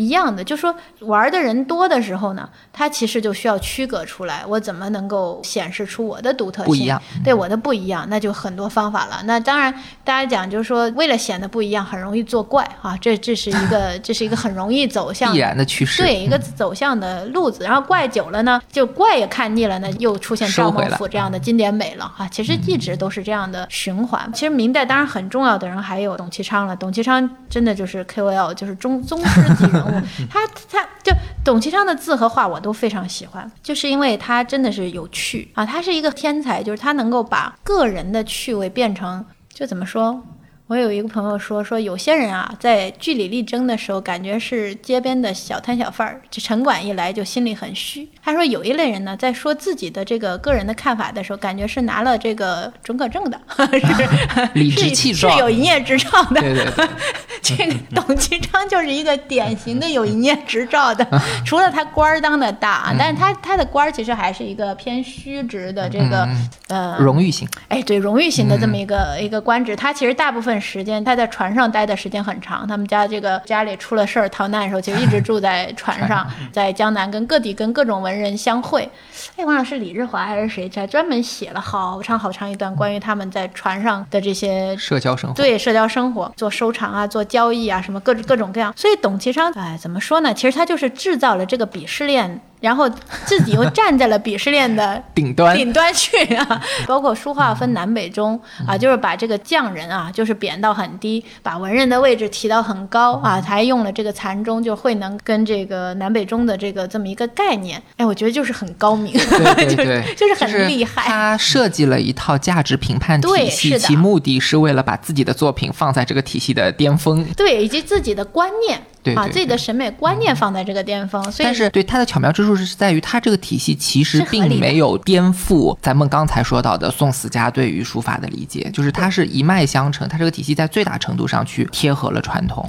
B: 一样的，就说玩的人多的时候呢，它其实就需要区隔出来，我怎么能够显示出我的独特性？
A: 不一样，
B: 对我的不一样，那就很多方法了。那当然，大家讲就是说，为了显得不一样，很容易作怪啊，这这是一个 [laughs] 这是一个很容易走向
A: 必然的趋势，
B: 对一个走向的路子。然后怪久了呢，就怪也看腻了，呢又出现赵孟俯这样的经典美了啊。其实一直都是这样的循环。其实明代当然很重要的人还有董其昌了，董其昌真的就是 KOL，就是中宗师级人物。他他就董其昌的字和画我都非常喜欢，就是因为他真的是有趣啊，他是一个天才，就是他能够把个人的趣味变成，就怎么说？我有一个朋友说，说有些人啊，在据理力争的时候，感觉是街边的小摊小贩儿，这城管一来就心里很虚。他说有一类人呢，在说自己的这个个人的看法的时候，感觉是拿了这个准可证的，[laughs] 是 [laughs]
A: 理直气壮，
B: 是有营业执照的。
A: 对对对，
B: 这个董其昌就是一个典型的有营业执照的，[laughs] 除了他官儿当的大，但是他他的官儿其实还是一个偏虚职的这个呃
A: 荣誉型。
B: 哎，对，荣誉型的这么一个一个官职，他其实大部分。时间他在船上待的时间很长，他们家这个家里出了事儿逃难的时候，其实一直住在船上，[laughs] 在江南跟各地跟各种文人相会。哎，忘了是李日华还是谁，在专门写了好长好长一段关于他们在船上的这些
A: 社交生活，
B: 对社交生活，做收藏啊，做交易啊，什么各各种各样。所以董其昌，哎，怎么说呢？其实他就是制造了这个鄙视链。然后自己又站在了鄙视链的 [laughs]
A: 顶端，
B: 顶端去啊！包括书画分南北中啊，就是把这个匠人啊，就是贬到很低，把文人的位置提到很高啊，还用了这个禅中，就慧能跟这个南北中的这个这么一个概念。哎，我觉得就是很高明，
A: 对对 [laughs] 对，
B: 就是很厉害。
A: 他设计了一套价值评判体系，其目的是为了把自己的作品放在这个体系的巅峰，
B: 对，以及自己的观念。
A: 把
B: 自己的审美观念放在这个巅峰，所以
A: 但是对它的巧妙之处是在于，它这个体系其实并没有颠覆咱们刚才说到的宋思家对于书法的理解，就是它是一脉相承，它这个体系在最大程度上去贴合了传统。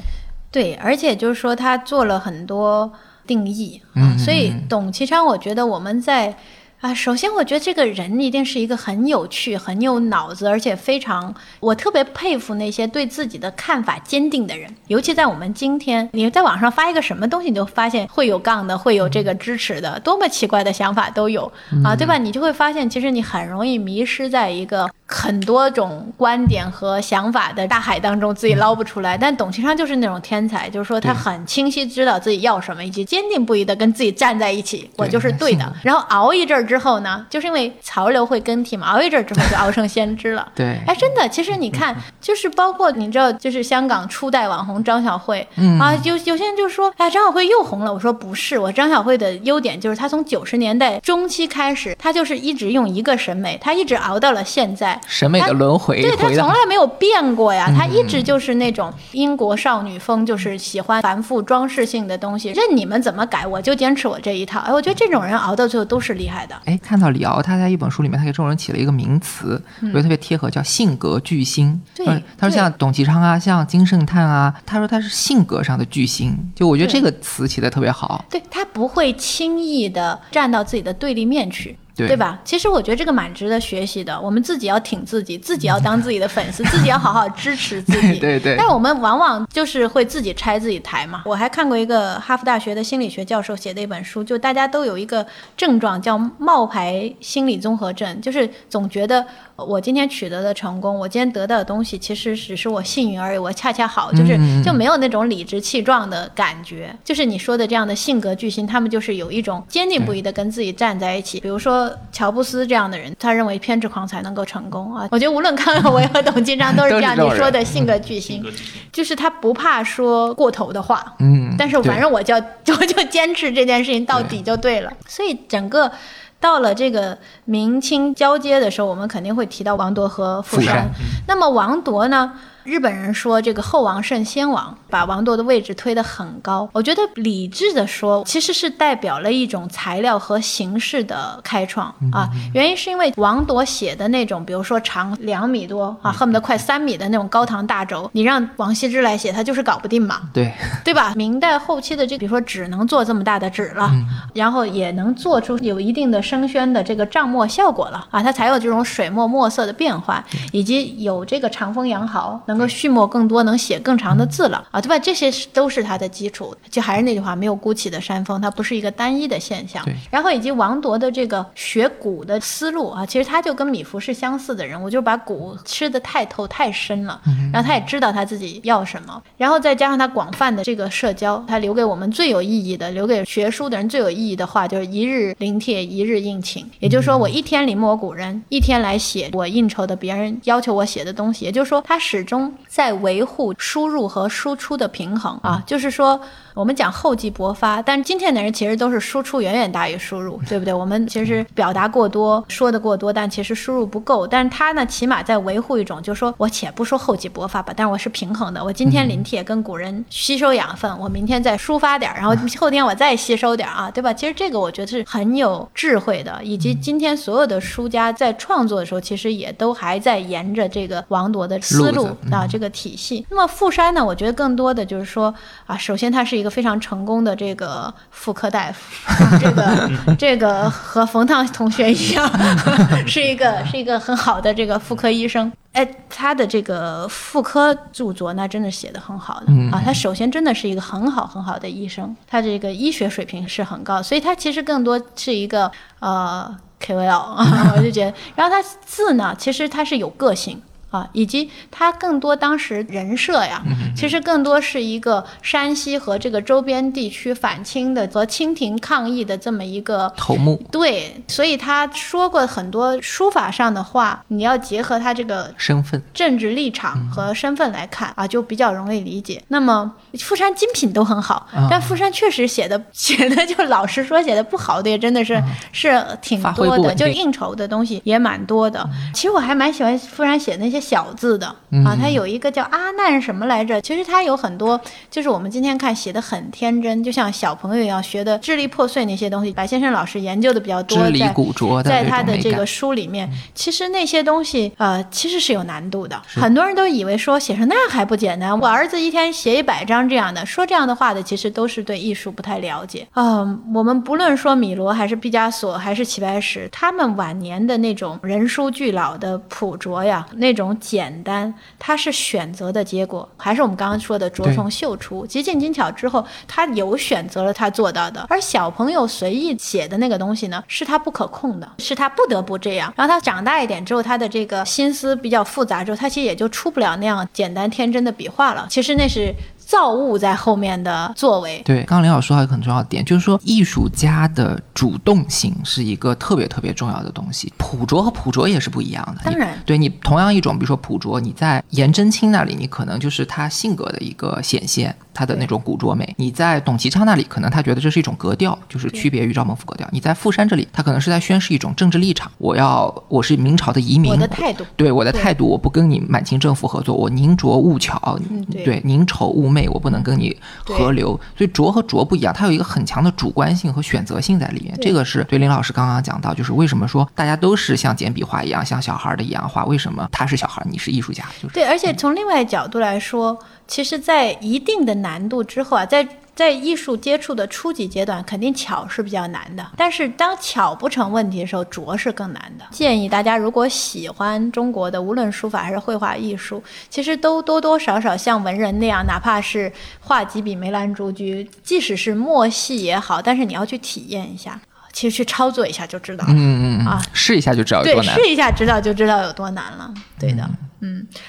B: 对，而且就是说他做了很多定义嗯，所以董其昌，我觉得我们在。啊，首先我觉得这个人一定是一个很有趣、很有脑子，而且非常，我特别佩服那些对自己的看法坚定的人。尤其在我们今天，你在网上发一个什么东西，你就发现会有杠的，会有这个支持的，多么奇怪的想法都有啊，对吧？你就会发现，其实你很容易迷失在一个很多种观点和想法的大海当中，自己捞不出来。但董其昌就是那种天才，就是说他很清晰知道自己要什么，以及坚定不移的跟自己站在一起，我就是对的。[laughs] 然后熬一阵儿。之后呢，就是因为潮流会更替嘛，熬一阵儿之后就 [laughs] 熬成先知了。
A: 对，
B: 哎，真的，其实你看，就是包括你知道，就是香港初代网红张小慧啊，有有些人就说，哎，张小慧又红了。我说不是，我张小慧的优点就是她从九十年代中期开始，她就是一直用一个审美，她一直熬到了现在，
A: 审美的轮回，
B: 对他从来没有变过呀，他一直就是那种英国少女风，就是喜欢繁复装饰性的东西，任你们怎么改，我就坚持我这一套。哎，我觉得这种人熬到最后都是厉害的。
A: 哎，看到李敖他在一本书里面，他给这种人起了一个名词，我觉得特别贴合，叫性格巨星。
B: 对，
A: 他说像董其昌啊，像金圣叹啊，他说他是性格上的巨星。就我觉得这个词起的特别好。
B: 对他不会轻易的站到自己的对立面去。
A: 对
B: 对吧？其实我觉得这个蛮值得学习的。我们自己要挺自己，自己要当自己的粉丝，[laughs] 自己要好好支持自己。
A: 对对
B: 但是我们往往就是会自己拆自己台嘛。我还看过一个哈佛大学的心理学教授写的一本书，就大家都有一个症状叫冒牌心理综合症，就是总觉得我今天取得的成功，我今天得到的东西，其实只是我幸运而已，我恰恰好，就是
A: 嗯
B: 就没有那种理直气壮的感觉。就是你说的这样的性格巨星，他们就是有一种坚定不移的跟自己站在一起。比如说乔布斯这样的人，他认为偏执狂才能够成功啊。我觉得无论康有为和董金章 [laughs] 都是这样，你说的性格巨星，就是他不怕说过头的话，
A: 嗯，
B: 但是反正我就 [laughs] 要我就坚持这件事情到底就对了。所以整个到了这个明清交接的时候，我们肯定会提到王铎和。富山那么王铎呢？日本人说这个后王胜先王，把王铎的位置推得很高。我觉得理智的说，其实是代表了一种材料和形式的开创啊。原因是因为王铎写的那种，比如说长两米多啊，恨不得快三米的那种高堂大轴，你让王羲之来写，他就是搞不定嘛。
A: 对，
B: 对吧？明代后期的这个，比如说只能做这么大的纸了，然后也能做出有一定的生宣的这个账墨效果了啊，它才有这种水墨墨色的变化，以及有这个长风羊毫，能够蓄墨更多，能写更长的字了啊，对吧？这些都是他的基础。就还是那句话，没有孤起的山峰，它不是一个单一的现象
A: 对。
B: 然后以及王铎的这个学古的思路啊，其实他就跟米芾是相似的人物，就是把古吃的太透太深了，然后他也知道他自己要什么，然后再加上他广泛的这个社交，他留给我们最有意义的，留给学书的人最有意义的话，就是一日临帖，一日应请。也就是说，我一天临摹古人，一天来写我应酬的别人要求我写的东西。也就是说，他始终在维护输入和输出的平衡啊，就是说。我们讲厚积薄发，但是今天的人其实都是输出远远大于输入，[laughs] 对不对？我们其实表达过多，说的过多，但其实输入不够。但是他呢，起码在维护一种，就是说我且不说厚积薄发吧，但是我是平衡的。我今天临帖跟古人吸收养分，我明天再抒发点儿，然后后天我再吸收点儿啊，[laughs] 对吧？其实这个我觉得是很有智慧的，以及今天所有的书家在创作的时候，其实也都还在沿着这个王铎的思路啊这个体系。那么富山呢，我觉得更多的就是说啊，首先他是一个非常成功的这个妇科大夫，啊这个 [laughs] 这个和冯唐同学一样，[laughs] 是一个是一个很好的这个妇科医生。哎，他的这个妇科著作那真的写的很好的、啊。他首先真的是一个很好很好的医生，他这个医学水平是很高，所以他其实更多是一个呃 KOL 啊，我就觉得，然后他字呢，其实他是有个性。啊，以及他更多当时人设呀，其实更多是一个山西和这个周边地区反清的和清廷抗议的这么一个
A: 头目
B: 对，所以他说过很多书法上的话，你要结合他这个
A: 身份，
B: 政治立场和身份来看啊，就比较容易理解。那么富山精品都很好，
A: 啊
B: 但富山确实写的写的就老实说写的不好的也真的是、是挺多的，就应酬的东西也蛮多的。其实我还蛮喜欢富山写那些小字的啊，他有一个叫阿难什么来着，其实他有很多就是我们今天看写的很天真，就像小朋友一样学的支离破碎那些东西。白先生老师研究的比较多，
A: 支离
B: 在
A: 古拙的
B: 在他的这个书里面，其实那些东西呃，其实是有难度的。很多人都以为说写成那样还不简单，我儿子一天写一百张这样的，说这样的话的，其实都是对艺术不太了解。嗯、我们不论说米罗还是毕加索还是齐白石，他们晚年的那种人书俱老的朴拙呀，那种简单，它是选择的结果，还是我们刚刚说的着重秀出，极尽精巧之后，他有选择了他做到的。而小朋友随意写的那个东西呢，是他不可控的，是他不得不这样。然后他长大一点之后，他的这个心思比较复杂之后，他其实也就出不了那样简单天真的笔画了。其实那是造物在后面的作为。
A: 对，刚刚林老师说到一个很重要的点，就是说艺术家的主动性是一个特别特别重要的东西。朴拙和朴拙也是不一样的。
B: 当然。
A: 你对你同样一种，比如说朴拙，你在颜真卿那里，你可能就是他性格的一个显现，他的那种古拙美；你在董其昌那里，可能他觉得这是一种格调，就是区别于赵孟頫格调；你在富山这里，他可能是在宣示一种政治立场，我要我是明朝的移民，
B: 我的态度。
A: 对我的态度，我不跟你满清政府合作，我宁拙勿巧，
B: 对，
A: 宁丑勿媚，我不能跟你合流。所以拙和拙不一样，它有一个很强的主观性和选择性在里面。这个是对林老师刚刚讲到，就是为什么说大家都是像简笔画一样，像小孩的一样画，为什么他是小孩，你是艺术家？就是
B: 对，而且从另外角度来说，其实，在一定的难度之后啊，在在艺术接触的初级阶段，肯定巧是比较难的。但是当巧不成问题的时候，拙是更难的。建议大家如果喜欢中国的，无论书法还是绘画艺术，其实都多多少少像文人那样，哪怕是画几笔梅兰竹菊，即使是墨戏也好，但是你要去体验一下。其实去操作一下就知道了，
A: 嗯嗯嗯
B: 啊，
A: 试一下就知道有，多难。
B: 试一下知道就知道有多难了。对的，嗯，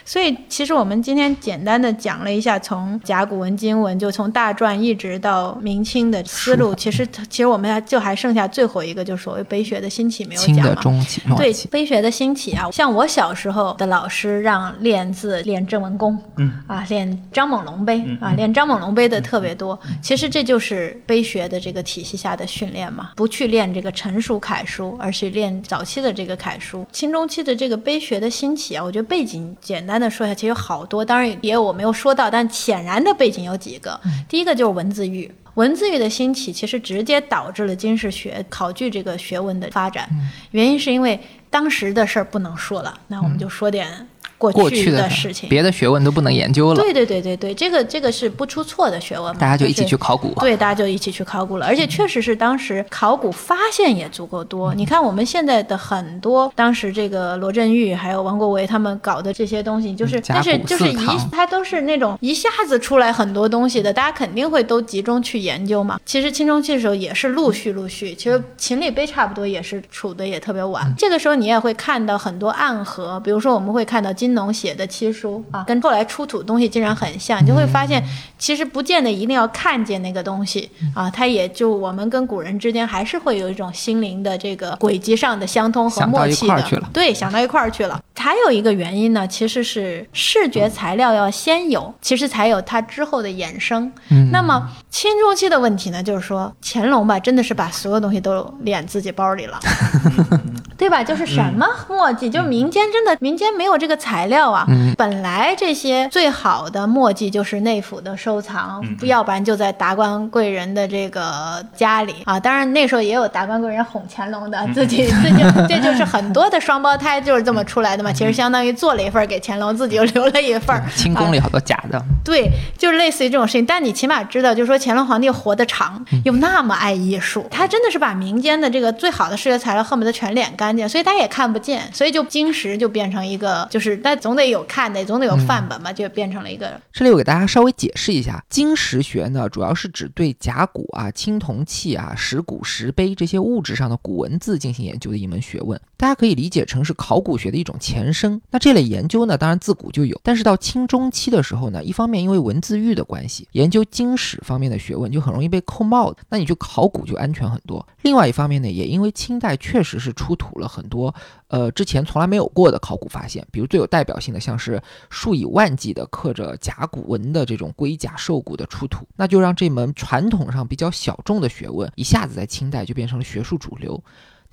B: 所以其实我们今天简单的讲了一下，从甲骨文、金文，就从大篆一直到明清的思路。其实，其实我们还就还剩下最后一个，就是所谓碑学的兴起没有
A: 清的
B: 讲嘛。
A: 中期、末
B: 对，碑学的兴起啊，像我小时候的老师让练字练郑文公，嗯啊，练张猛龙碑啊，练张猛龙碑的特别多。其实这就是碑学的这个体系下的训练嘛，不去练这个成熟楷书，而是练早期的这个楷书。清中期的这个碑学的兴起啊，我觉得背景简单的说一下，其实有好多，当然也有我没有说到，但显然的背景有几个。第一个就是文字狱。文字狱的兴起，其实直接导致了金石学考据这个学问的发展。原因是因为当时的事儿不能说了，那我们就说点过
A: 过
B: 去
A: 去的
B: 事情。
A: 别的学问都不能研究了，
B: 对对对对对，这个这个是不出错的学问嘛，
A: 大家就一起去考古。
B: 对，大家就一起去考古了，而且确实是当时考古发现也足够多。你看我们现在的很多，当时这个罗振玉还有王国维他们搞的这些东西，就是
A: 嗯
B: 但是就是一
A: 四堂
B: 它都是那种一下子出来很多东西的，大家肯定会都集中去研究嘛。其实清中期的时候也是陆续陆续，其实秦岭碑差不多也是处的也特别晚。这个时候你也会看到很多暗河，比如说我们会看到金农写的七书啊，跟后来出土东西竟然很像，你就会发现其实不见得一定要看见那个东西啊，它也就我们跟古人之间还是会有一种心灵的这个轨迹上的相通和默契的。对，想到一块儿去了。还有一个原因呢，其实是视觉材料要先有，其实才有它之后的衍生。
A: 嗯
B: 那么清中期的问题呢，就是说乾隆吧，真的是把所有东西都敛自己包里了。[laughs] 对吧？就是什么墨迹，就民间真的民间没有这个材料啊。本来这些最好的墨迹就是内府的收藏，不要不然就在达官贵人的这个家里啊。当然那时候也有达官贵人哄乾隆的，自己自己这就是很多的双胞胎就是这么出来的嘛。其实相当于做了一份儿给乾隆，自己又留了一份儿。
A: 清宫里好多假的，
B: 对，就是类似于这种事情。但你起码知道，就是说乾隆皇帝活得长，又那么爱艺术，他真的是把民间的这个最好的视觉材料恨不得全敛干净，所以大家也看不见，所以就金石就变成一个，就是但总得有看的，总得有范本嘛，就变成了一个
A: 这里我给大家稍微解释一下，金石学呢，主要是指对甲骨啊、青铜器啊、石鼓、石碑这些物质上的古文字进行研究的一门学问。大家可以理解成是考古学的一种前身。那这类研究呢，当然自古就有，但是到清中期的时候呢，一方面因为文字狱的关系，研究经史方面的学问就很容易被扣帽子，那你就考古就安全很多。另外一方面呢，也因为清代确实是出土了很多呃之前从来没有过的考古发现，比如最有代表性的像是数以万计的刻着甲骨文的这种龟甲兽骨的出土，那就让这门传统上比较小众的学问一下子在清代就变成了学术主流。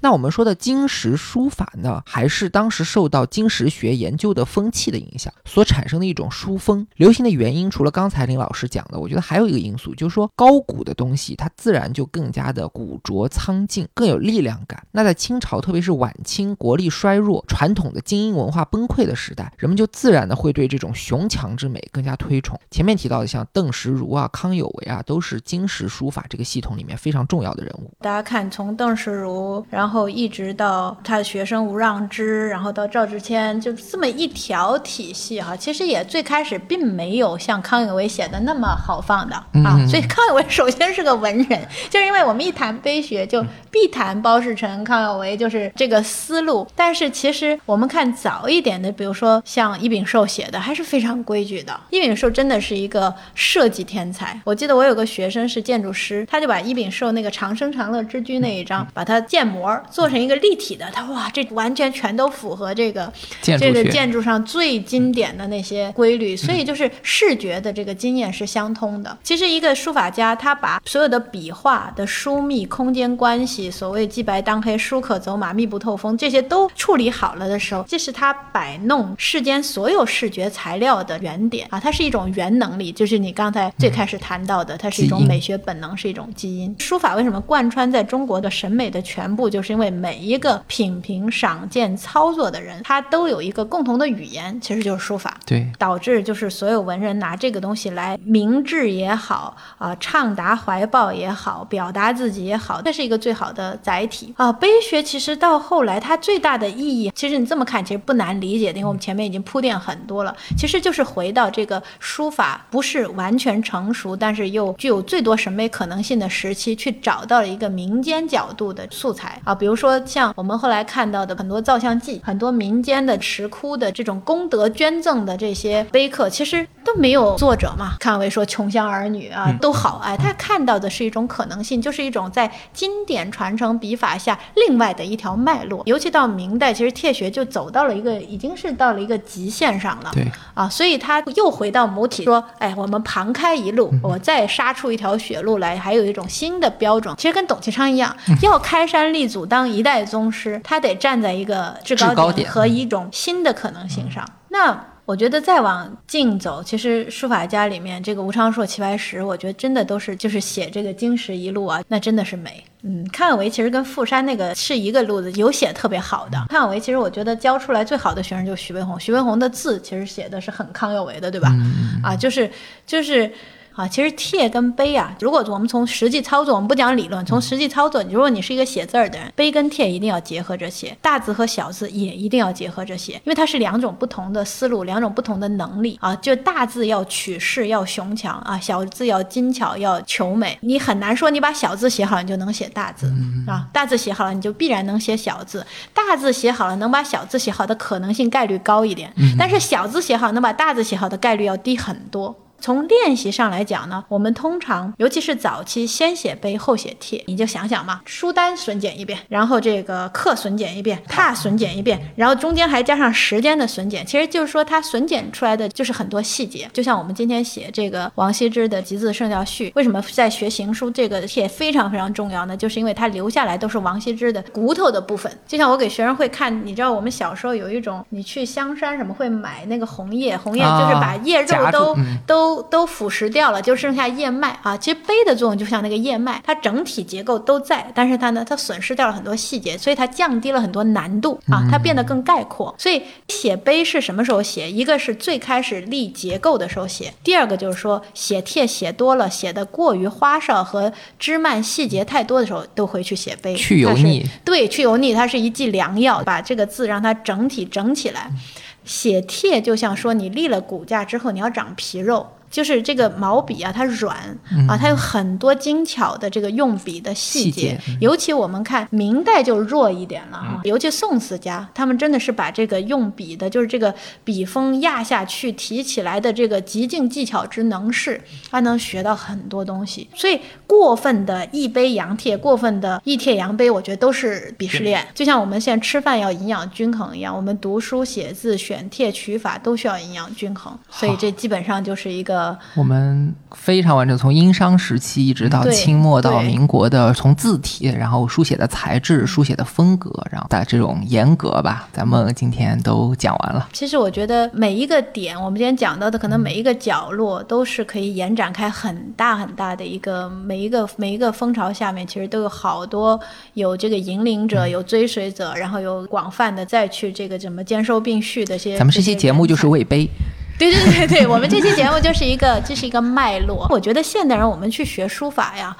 A: 那我们说的金石书法呢，还是当时受到金石学研究的风气的影响所产生的一种书风。流行的原因，除了刚才林老师讲的，我觉得还有一个因素，就是说高古的东西它自然就更加的古拙苍劲，更有力量感。那在清朝，特别是晚清国力衰弱、传统的精英文化崩溃的时代，人们就自然的会对这种雄强之美更加推崇。前面提到的像邓石如啊、康有为啊，都是金石书法这个系统里面非常重要的人物。
B: 大家看，从邓石如，然后一直到他的学生吴让之，然后到赵之谦，就这么一条体系哈。其实也最开始并没有像康有为写的那么豪放的啊。所以康有为首先是个文人，就是因为我们一谈碑学，就必谈包世臣、康有为，就是这个思路。但是其实我们看早一点的，比如说像伊秉寿写的，还是非常规矩的。伊秉寿真的是一个设计天才。我记得我有个学生是建筑师，他就把伊秉寿那个长生长乐之居那一章，把它建模做成一个立体的，他哇，这完全全都符合这个这个建筑上最经典的那些规律，所以就是视觉的这个经验是相通的。其实一个书法家，他把所有的笔画的疏密、空间关系，所谓既白当黑、书可走马、密不透风，这些都处理好了的时候，这是他摆弄世间所有视觉材料的原点啊，它是一种原能力，就是你刚才最开始谈到的，它是一种美学本能，是一种基因。书法为什么贯穿在中国的审美的全部，就是就是因为每一个品评、赏鉴、操作的人，他都有一个共同的语言，其实就是书法。
A: 对，
B: 导致就是所有文人拿这个东西来明志也好啊、畅达怀抱也好，表达自己也好，这是一个最好的载体啊。碑学其实到后来它最大的意义，其实你这么看其实不难理解的，因为我们前面已经铺垫很多了，其实就是回到这个书法不是完全成熟，但是又具有最多审美可能性的时期，去找到了一个民间角度的素材啊，比如说像我们后来看到的很多造像记，很多民间的石窟的这种功德捐赠的这些碑刻，其实都没有作者嘛。看为说穷乡儿女啊都好哎，他看到的是一种可能性，就是一种在经典传承笔法下另外的一条脉络。尤其到明代，其实帖学就走到了一个已经是到了一个极限上了。
A: 对
B: 啊，所以他又回到母体说，哎，我们旁开一路，我再杀出一条血路来，还有一种新的标准。其实跟董其昌一样，要开山立祖当一代宗师，他得站在一个制
A: 高点
B: 和一种新的可能性上。那我觉得再往近走，其实书法家里面这个吴昌硕、齐白石，我觉得真的都是就是写这个经史一路啊，那真的是美。嗯，康有为其实跟傅山那个是一个路子，有写特别好的。康有为其实我觉得教出来最好的学生就是徐悲鸿，徐悲鸿的字其实写的是很康有为的，对吧？啊，就是就是。啊，其实帖跟碑啊，如果我们从实际操作，我们不讲理论，从实际操作，如果你是一个写字儿的人，碑跟帖一定要结合着写，大字和小字也一定要结合着写，因为它是两种不同的思路，两种不同的能力啊。就大字要取势，要雄强啊，小字要精巧，要求美。你很难说你把小字写好，你就能写大字啊，大字写好了，你就必然能写小字。大字写好了，能把小字写好的可能性概率高一点，但是小字写好能把大字写好的概率要低很多。从练习上来讲呢，我们通常尤其是早期先写碑后写帖，你就想想嘛，书单损减一遍，然后这个课损减一遍，拓损减一遍，然后中间还加上时间的损减，其实就是说它损减出来的就是很多细节。就像我们今天写这个王羲之的《集字圣教序》，为什么在学行书这个帖非常非常重要呢？就是因为它留下来都是王羲之的骨头的部分。就像我给学生会看，你知道我们小时候有一种，你去香山什么会买那个红叶，红叶就是把叶肉都、
A: 嗯
B: 都都都腐蚀掉了，就剩下叶脉啊。其实碑的作用就像那个叶脉，它整体结构都在，但是它呢，它损失掉了很多细节，所以它降低了很多难度啊，它变得更概括。所以写碑是什么时候写？一个是最开始立结构的时候写，第二个就是说写帖写多了，写的过于花哨和枝蔓细节太多的时候，都会去写碑，
A: 去油腻
B: 对，去油腻它是一剂良药，把这个字让它整体整起来。写帖就像说你立了骨架之后，你要长皮肉。就是这个毛笔啊，它软啊，它有很多精巧的这个用笔的细
A: 细
B: 节。尤其我们看明代就弱一点了哈，尤其宋词家，他们真的是把这个用笔的，就是这个笔锋压下去提起来的这个极尽技巧之能事，他能学到很多东西。所以过分的一碑扬帖，过分的一帖扬碑，我觉得都是鄙视链。就像我们现在吃饭要营养均衡一样，我们读书写字、选帖、取法都需要营养均衡。所以这基本上就是一个。
A: 我们非常完整，从殷商时期一直到清末到民国的，从字体，然后书写的材质、书写的风格，然后的这种严格吧，咱们今天都讲完了。
B: 其实我觉得每一个点，我们今天讲到的，可能每一个角落都是可以延展开很大很大的一个每一个每一个风潮下面，其实都有好多有这个引领者，有追随者，然后有广泛的再去这个怎么兼收并蓄的这些。
A: 咱们这期节目就是
B: 为。
A: 为碑，
B: 对对对对，我们这期节目就是一个这是一个脉络。我觉得现代人我们去学书法呀。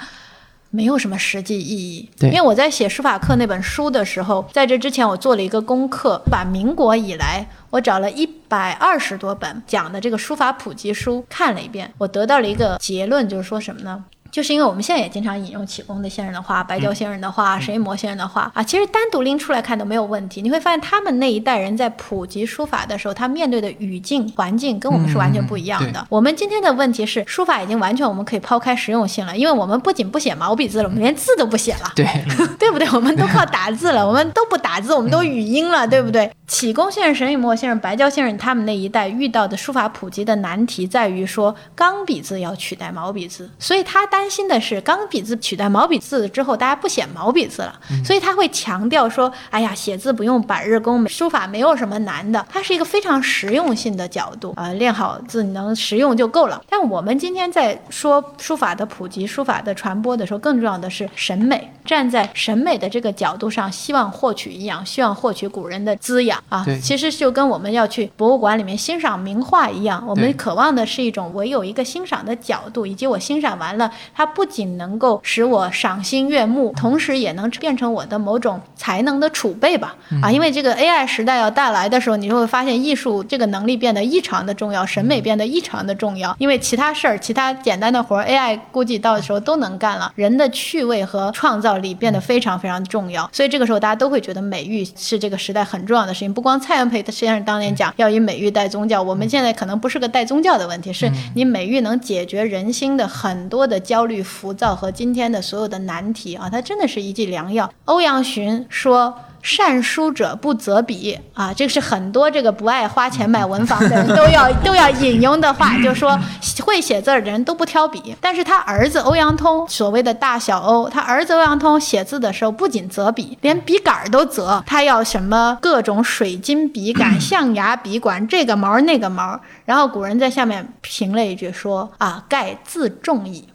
B: 没有什么实际意义，
A: 对
B: 因为我在写书法课那本书的时候，在这之前我做了一个功课，把民国以来我找了一百二十多本讲的这个书法普及书看了一遍，我得到了一个结论，就是说什么呢？就是因为我们现在也经常引用启功的先生的话、白蕉先生的话、沈一模先生的话啊，其实单独拎出来看都没有问题。你会发现他们那一代人在普及书法的时候，他面对的语境环境跟我们是完全不一样的。
A: 嗯
B: 我们今天的问题是，书法已经完全我们可以抛开实用性了，因为我们不仅不写毛笔字了，我们连字都不写了。
A: 对，[laughs]
B: 对不对？我们都靠打字了，我们都不打字，我们都语音了，对不对？启功先生、沈以沫先生、白蕉先生他们那一代遇到的书法普及的难题在于说，钢笔字要取代毛笔字，所以他大担心的是钢笔字取代毛笔字之后，大家不写毛笔字了，所以他会强调说，哎呀，写字不用百日功，书法没有什么难的，它是一个非常实用性的角度啊、练好字你能实用就够了。但我们今天在说书法的普及、书法的传播的时候，更重要的是审美，站在审美的这个角度上，希望获取营养，希望获取古人的滋养啊。其实就跟我们要去博物馆里面欣赏名画一样，我们渴望的是一种我有一个欣赏的角度，以及我欣赏完了，它不仅能够使我赏心悦目，同时也能变成我的某种才能的储备吧。啊，因为这个 AI 时代要带来的时候，你就会发现艺术这个能力变得异常的重要，审美变得异常的重要。因为其他事儿、其他简单的活儿，AI 估计到时候都能干了，人的趣味和创造力变得非常非常重要。所以这个时候大家都会觉得美育是这个时代很重要的事情。不光蔡元培先生当年讲要以美育代宗教，我们现在可能不是个代宗教的问题，是你美育能解决人心的很多的焦虑、浮躁和今天的所有的难题啊，它真的是一剂良药。欧阳询说。善书者不择笔啊，这个是很多这个不爱花钱买文房的人都要 [laughs] 都要引用的话，就说会写字儿的人都不挑笔。但是他儿子欧阳通，所谓的大小欧，他儿子欧阳通写字的时候不仅择笔，连笔杆儿都择，他要什么各种水晶笔杆、[clears throat] 象牙笔管，这个毛儿那个毛儿。然后古人在下面评了一句说啊，盖自重矣。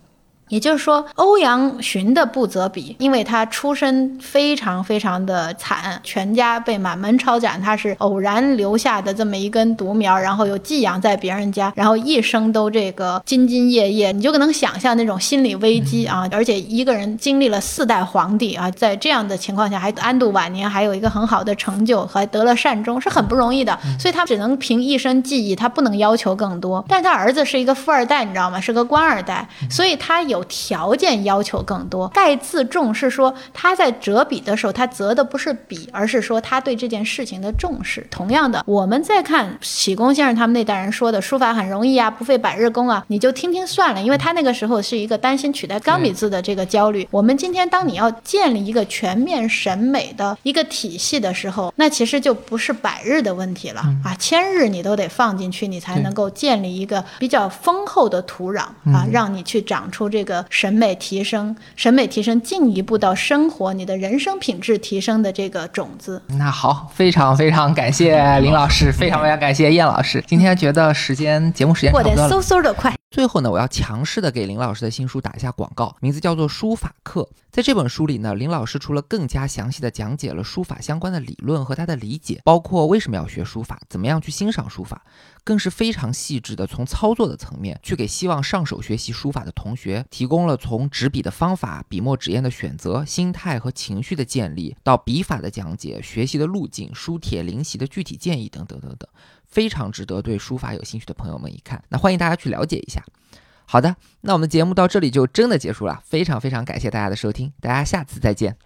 B: 也就是说，欧阳询的不择笔，因为他出身非常非常的惨，全家被满门抄斩，他是偶然留下的这么一根独苗，然后又寄养在别人家，然后一生都这个兢兢业业，你就能想象那种心理危机啊！而且一个人经历了四代皇帝啊，在这样的情况下还安度晚年，还有一个很好的成就，还得了善终，是很不容易的。所以他只能凭一身技艺，他不能要求更多。但是他儿子是一个富二代，你知道吗？是个官二代，所以他有条件要求更多。盖自重是说他在折笔的时候，他折的不是笔，而是说他对这件事情的重视。同样的，我们再看启功先生他们那代人说的书法很容易啊，不费百日功啊，你就听听算了，因为他那个时候是一个担心取代钢笔字的这个焦虑。我们今天当你要建立一个全面审美的一个体系的时候，那其实就不是百日的问题了啊，千日你都得放进去，你才能够建立一个比较丰厚的土壤啊，让你去长出这个审美提升、审美提升进一步到生活、你的人生品质提升的这个种子。
A: 那好，非常非常感谢林老师，非常非常感谢燕老师。今天觉得时间节目时间差
B: 过得嗖嗖的快。
A: 最后呢，我要强势的给林老师的新书打一下广告，名字叫做《书法课》。在这本书里呢，林老师除了更加详细的讲解了书法相关的理论和他的理解，包括为什么要学书法，怎么样去欣赏书法，更是非常细致的从操作的层面去给希望上手学习书法的同学提供了从执笔的方法、笔墨纸砚的选择、心态和情绪的建立，到笔法的讲解、学习的路径、书帖临习的具体建议等等等等。非常值得对书法有兴趣的朋友们一看。那欢迎大家去了解一下。好的，那我们节目到这里就真的结束了，非常非常感谢大家的收听，大家下次再见。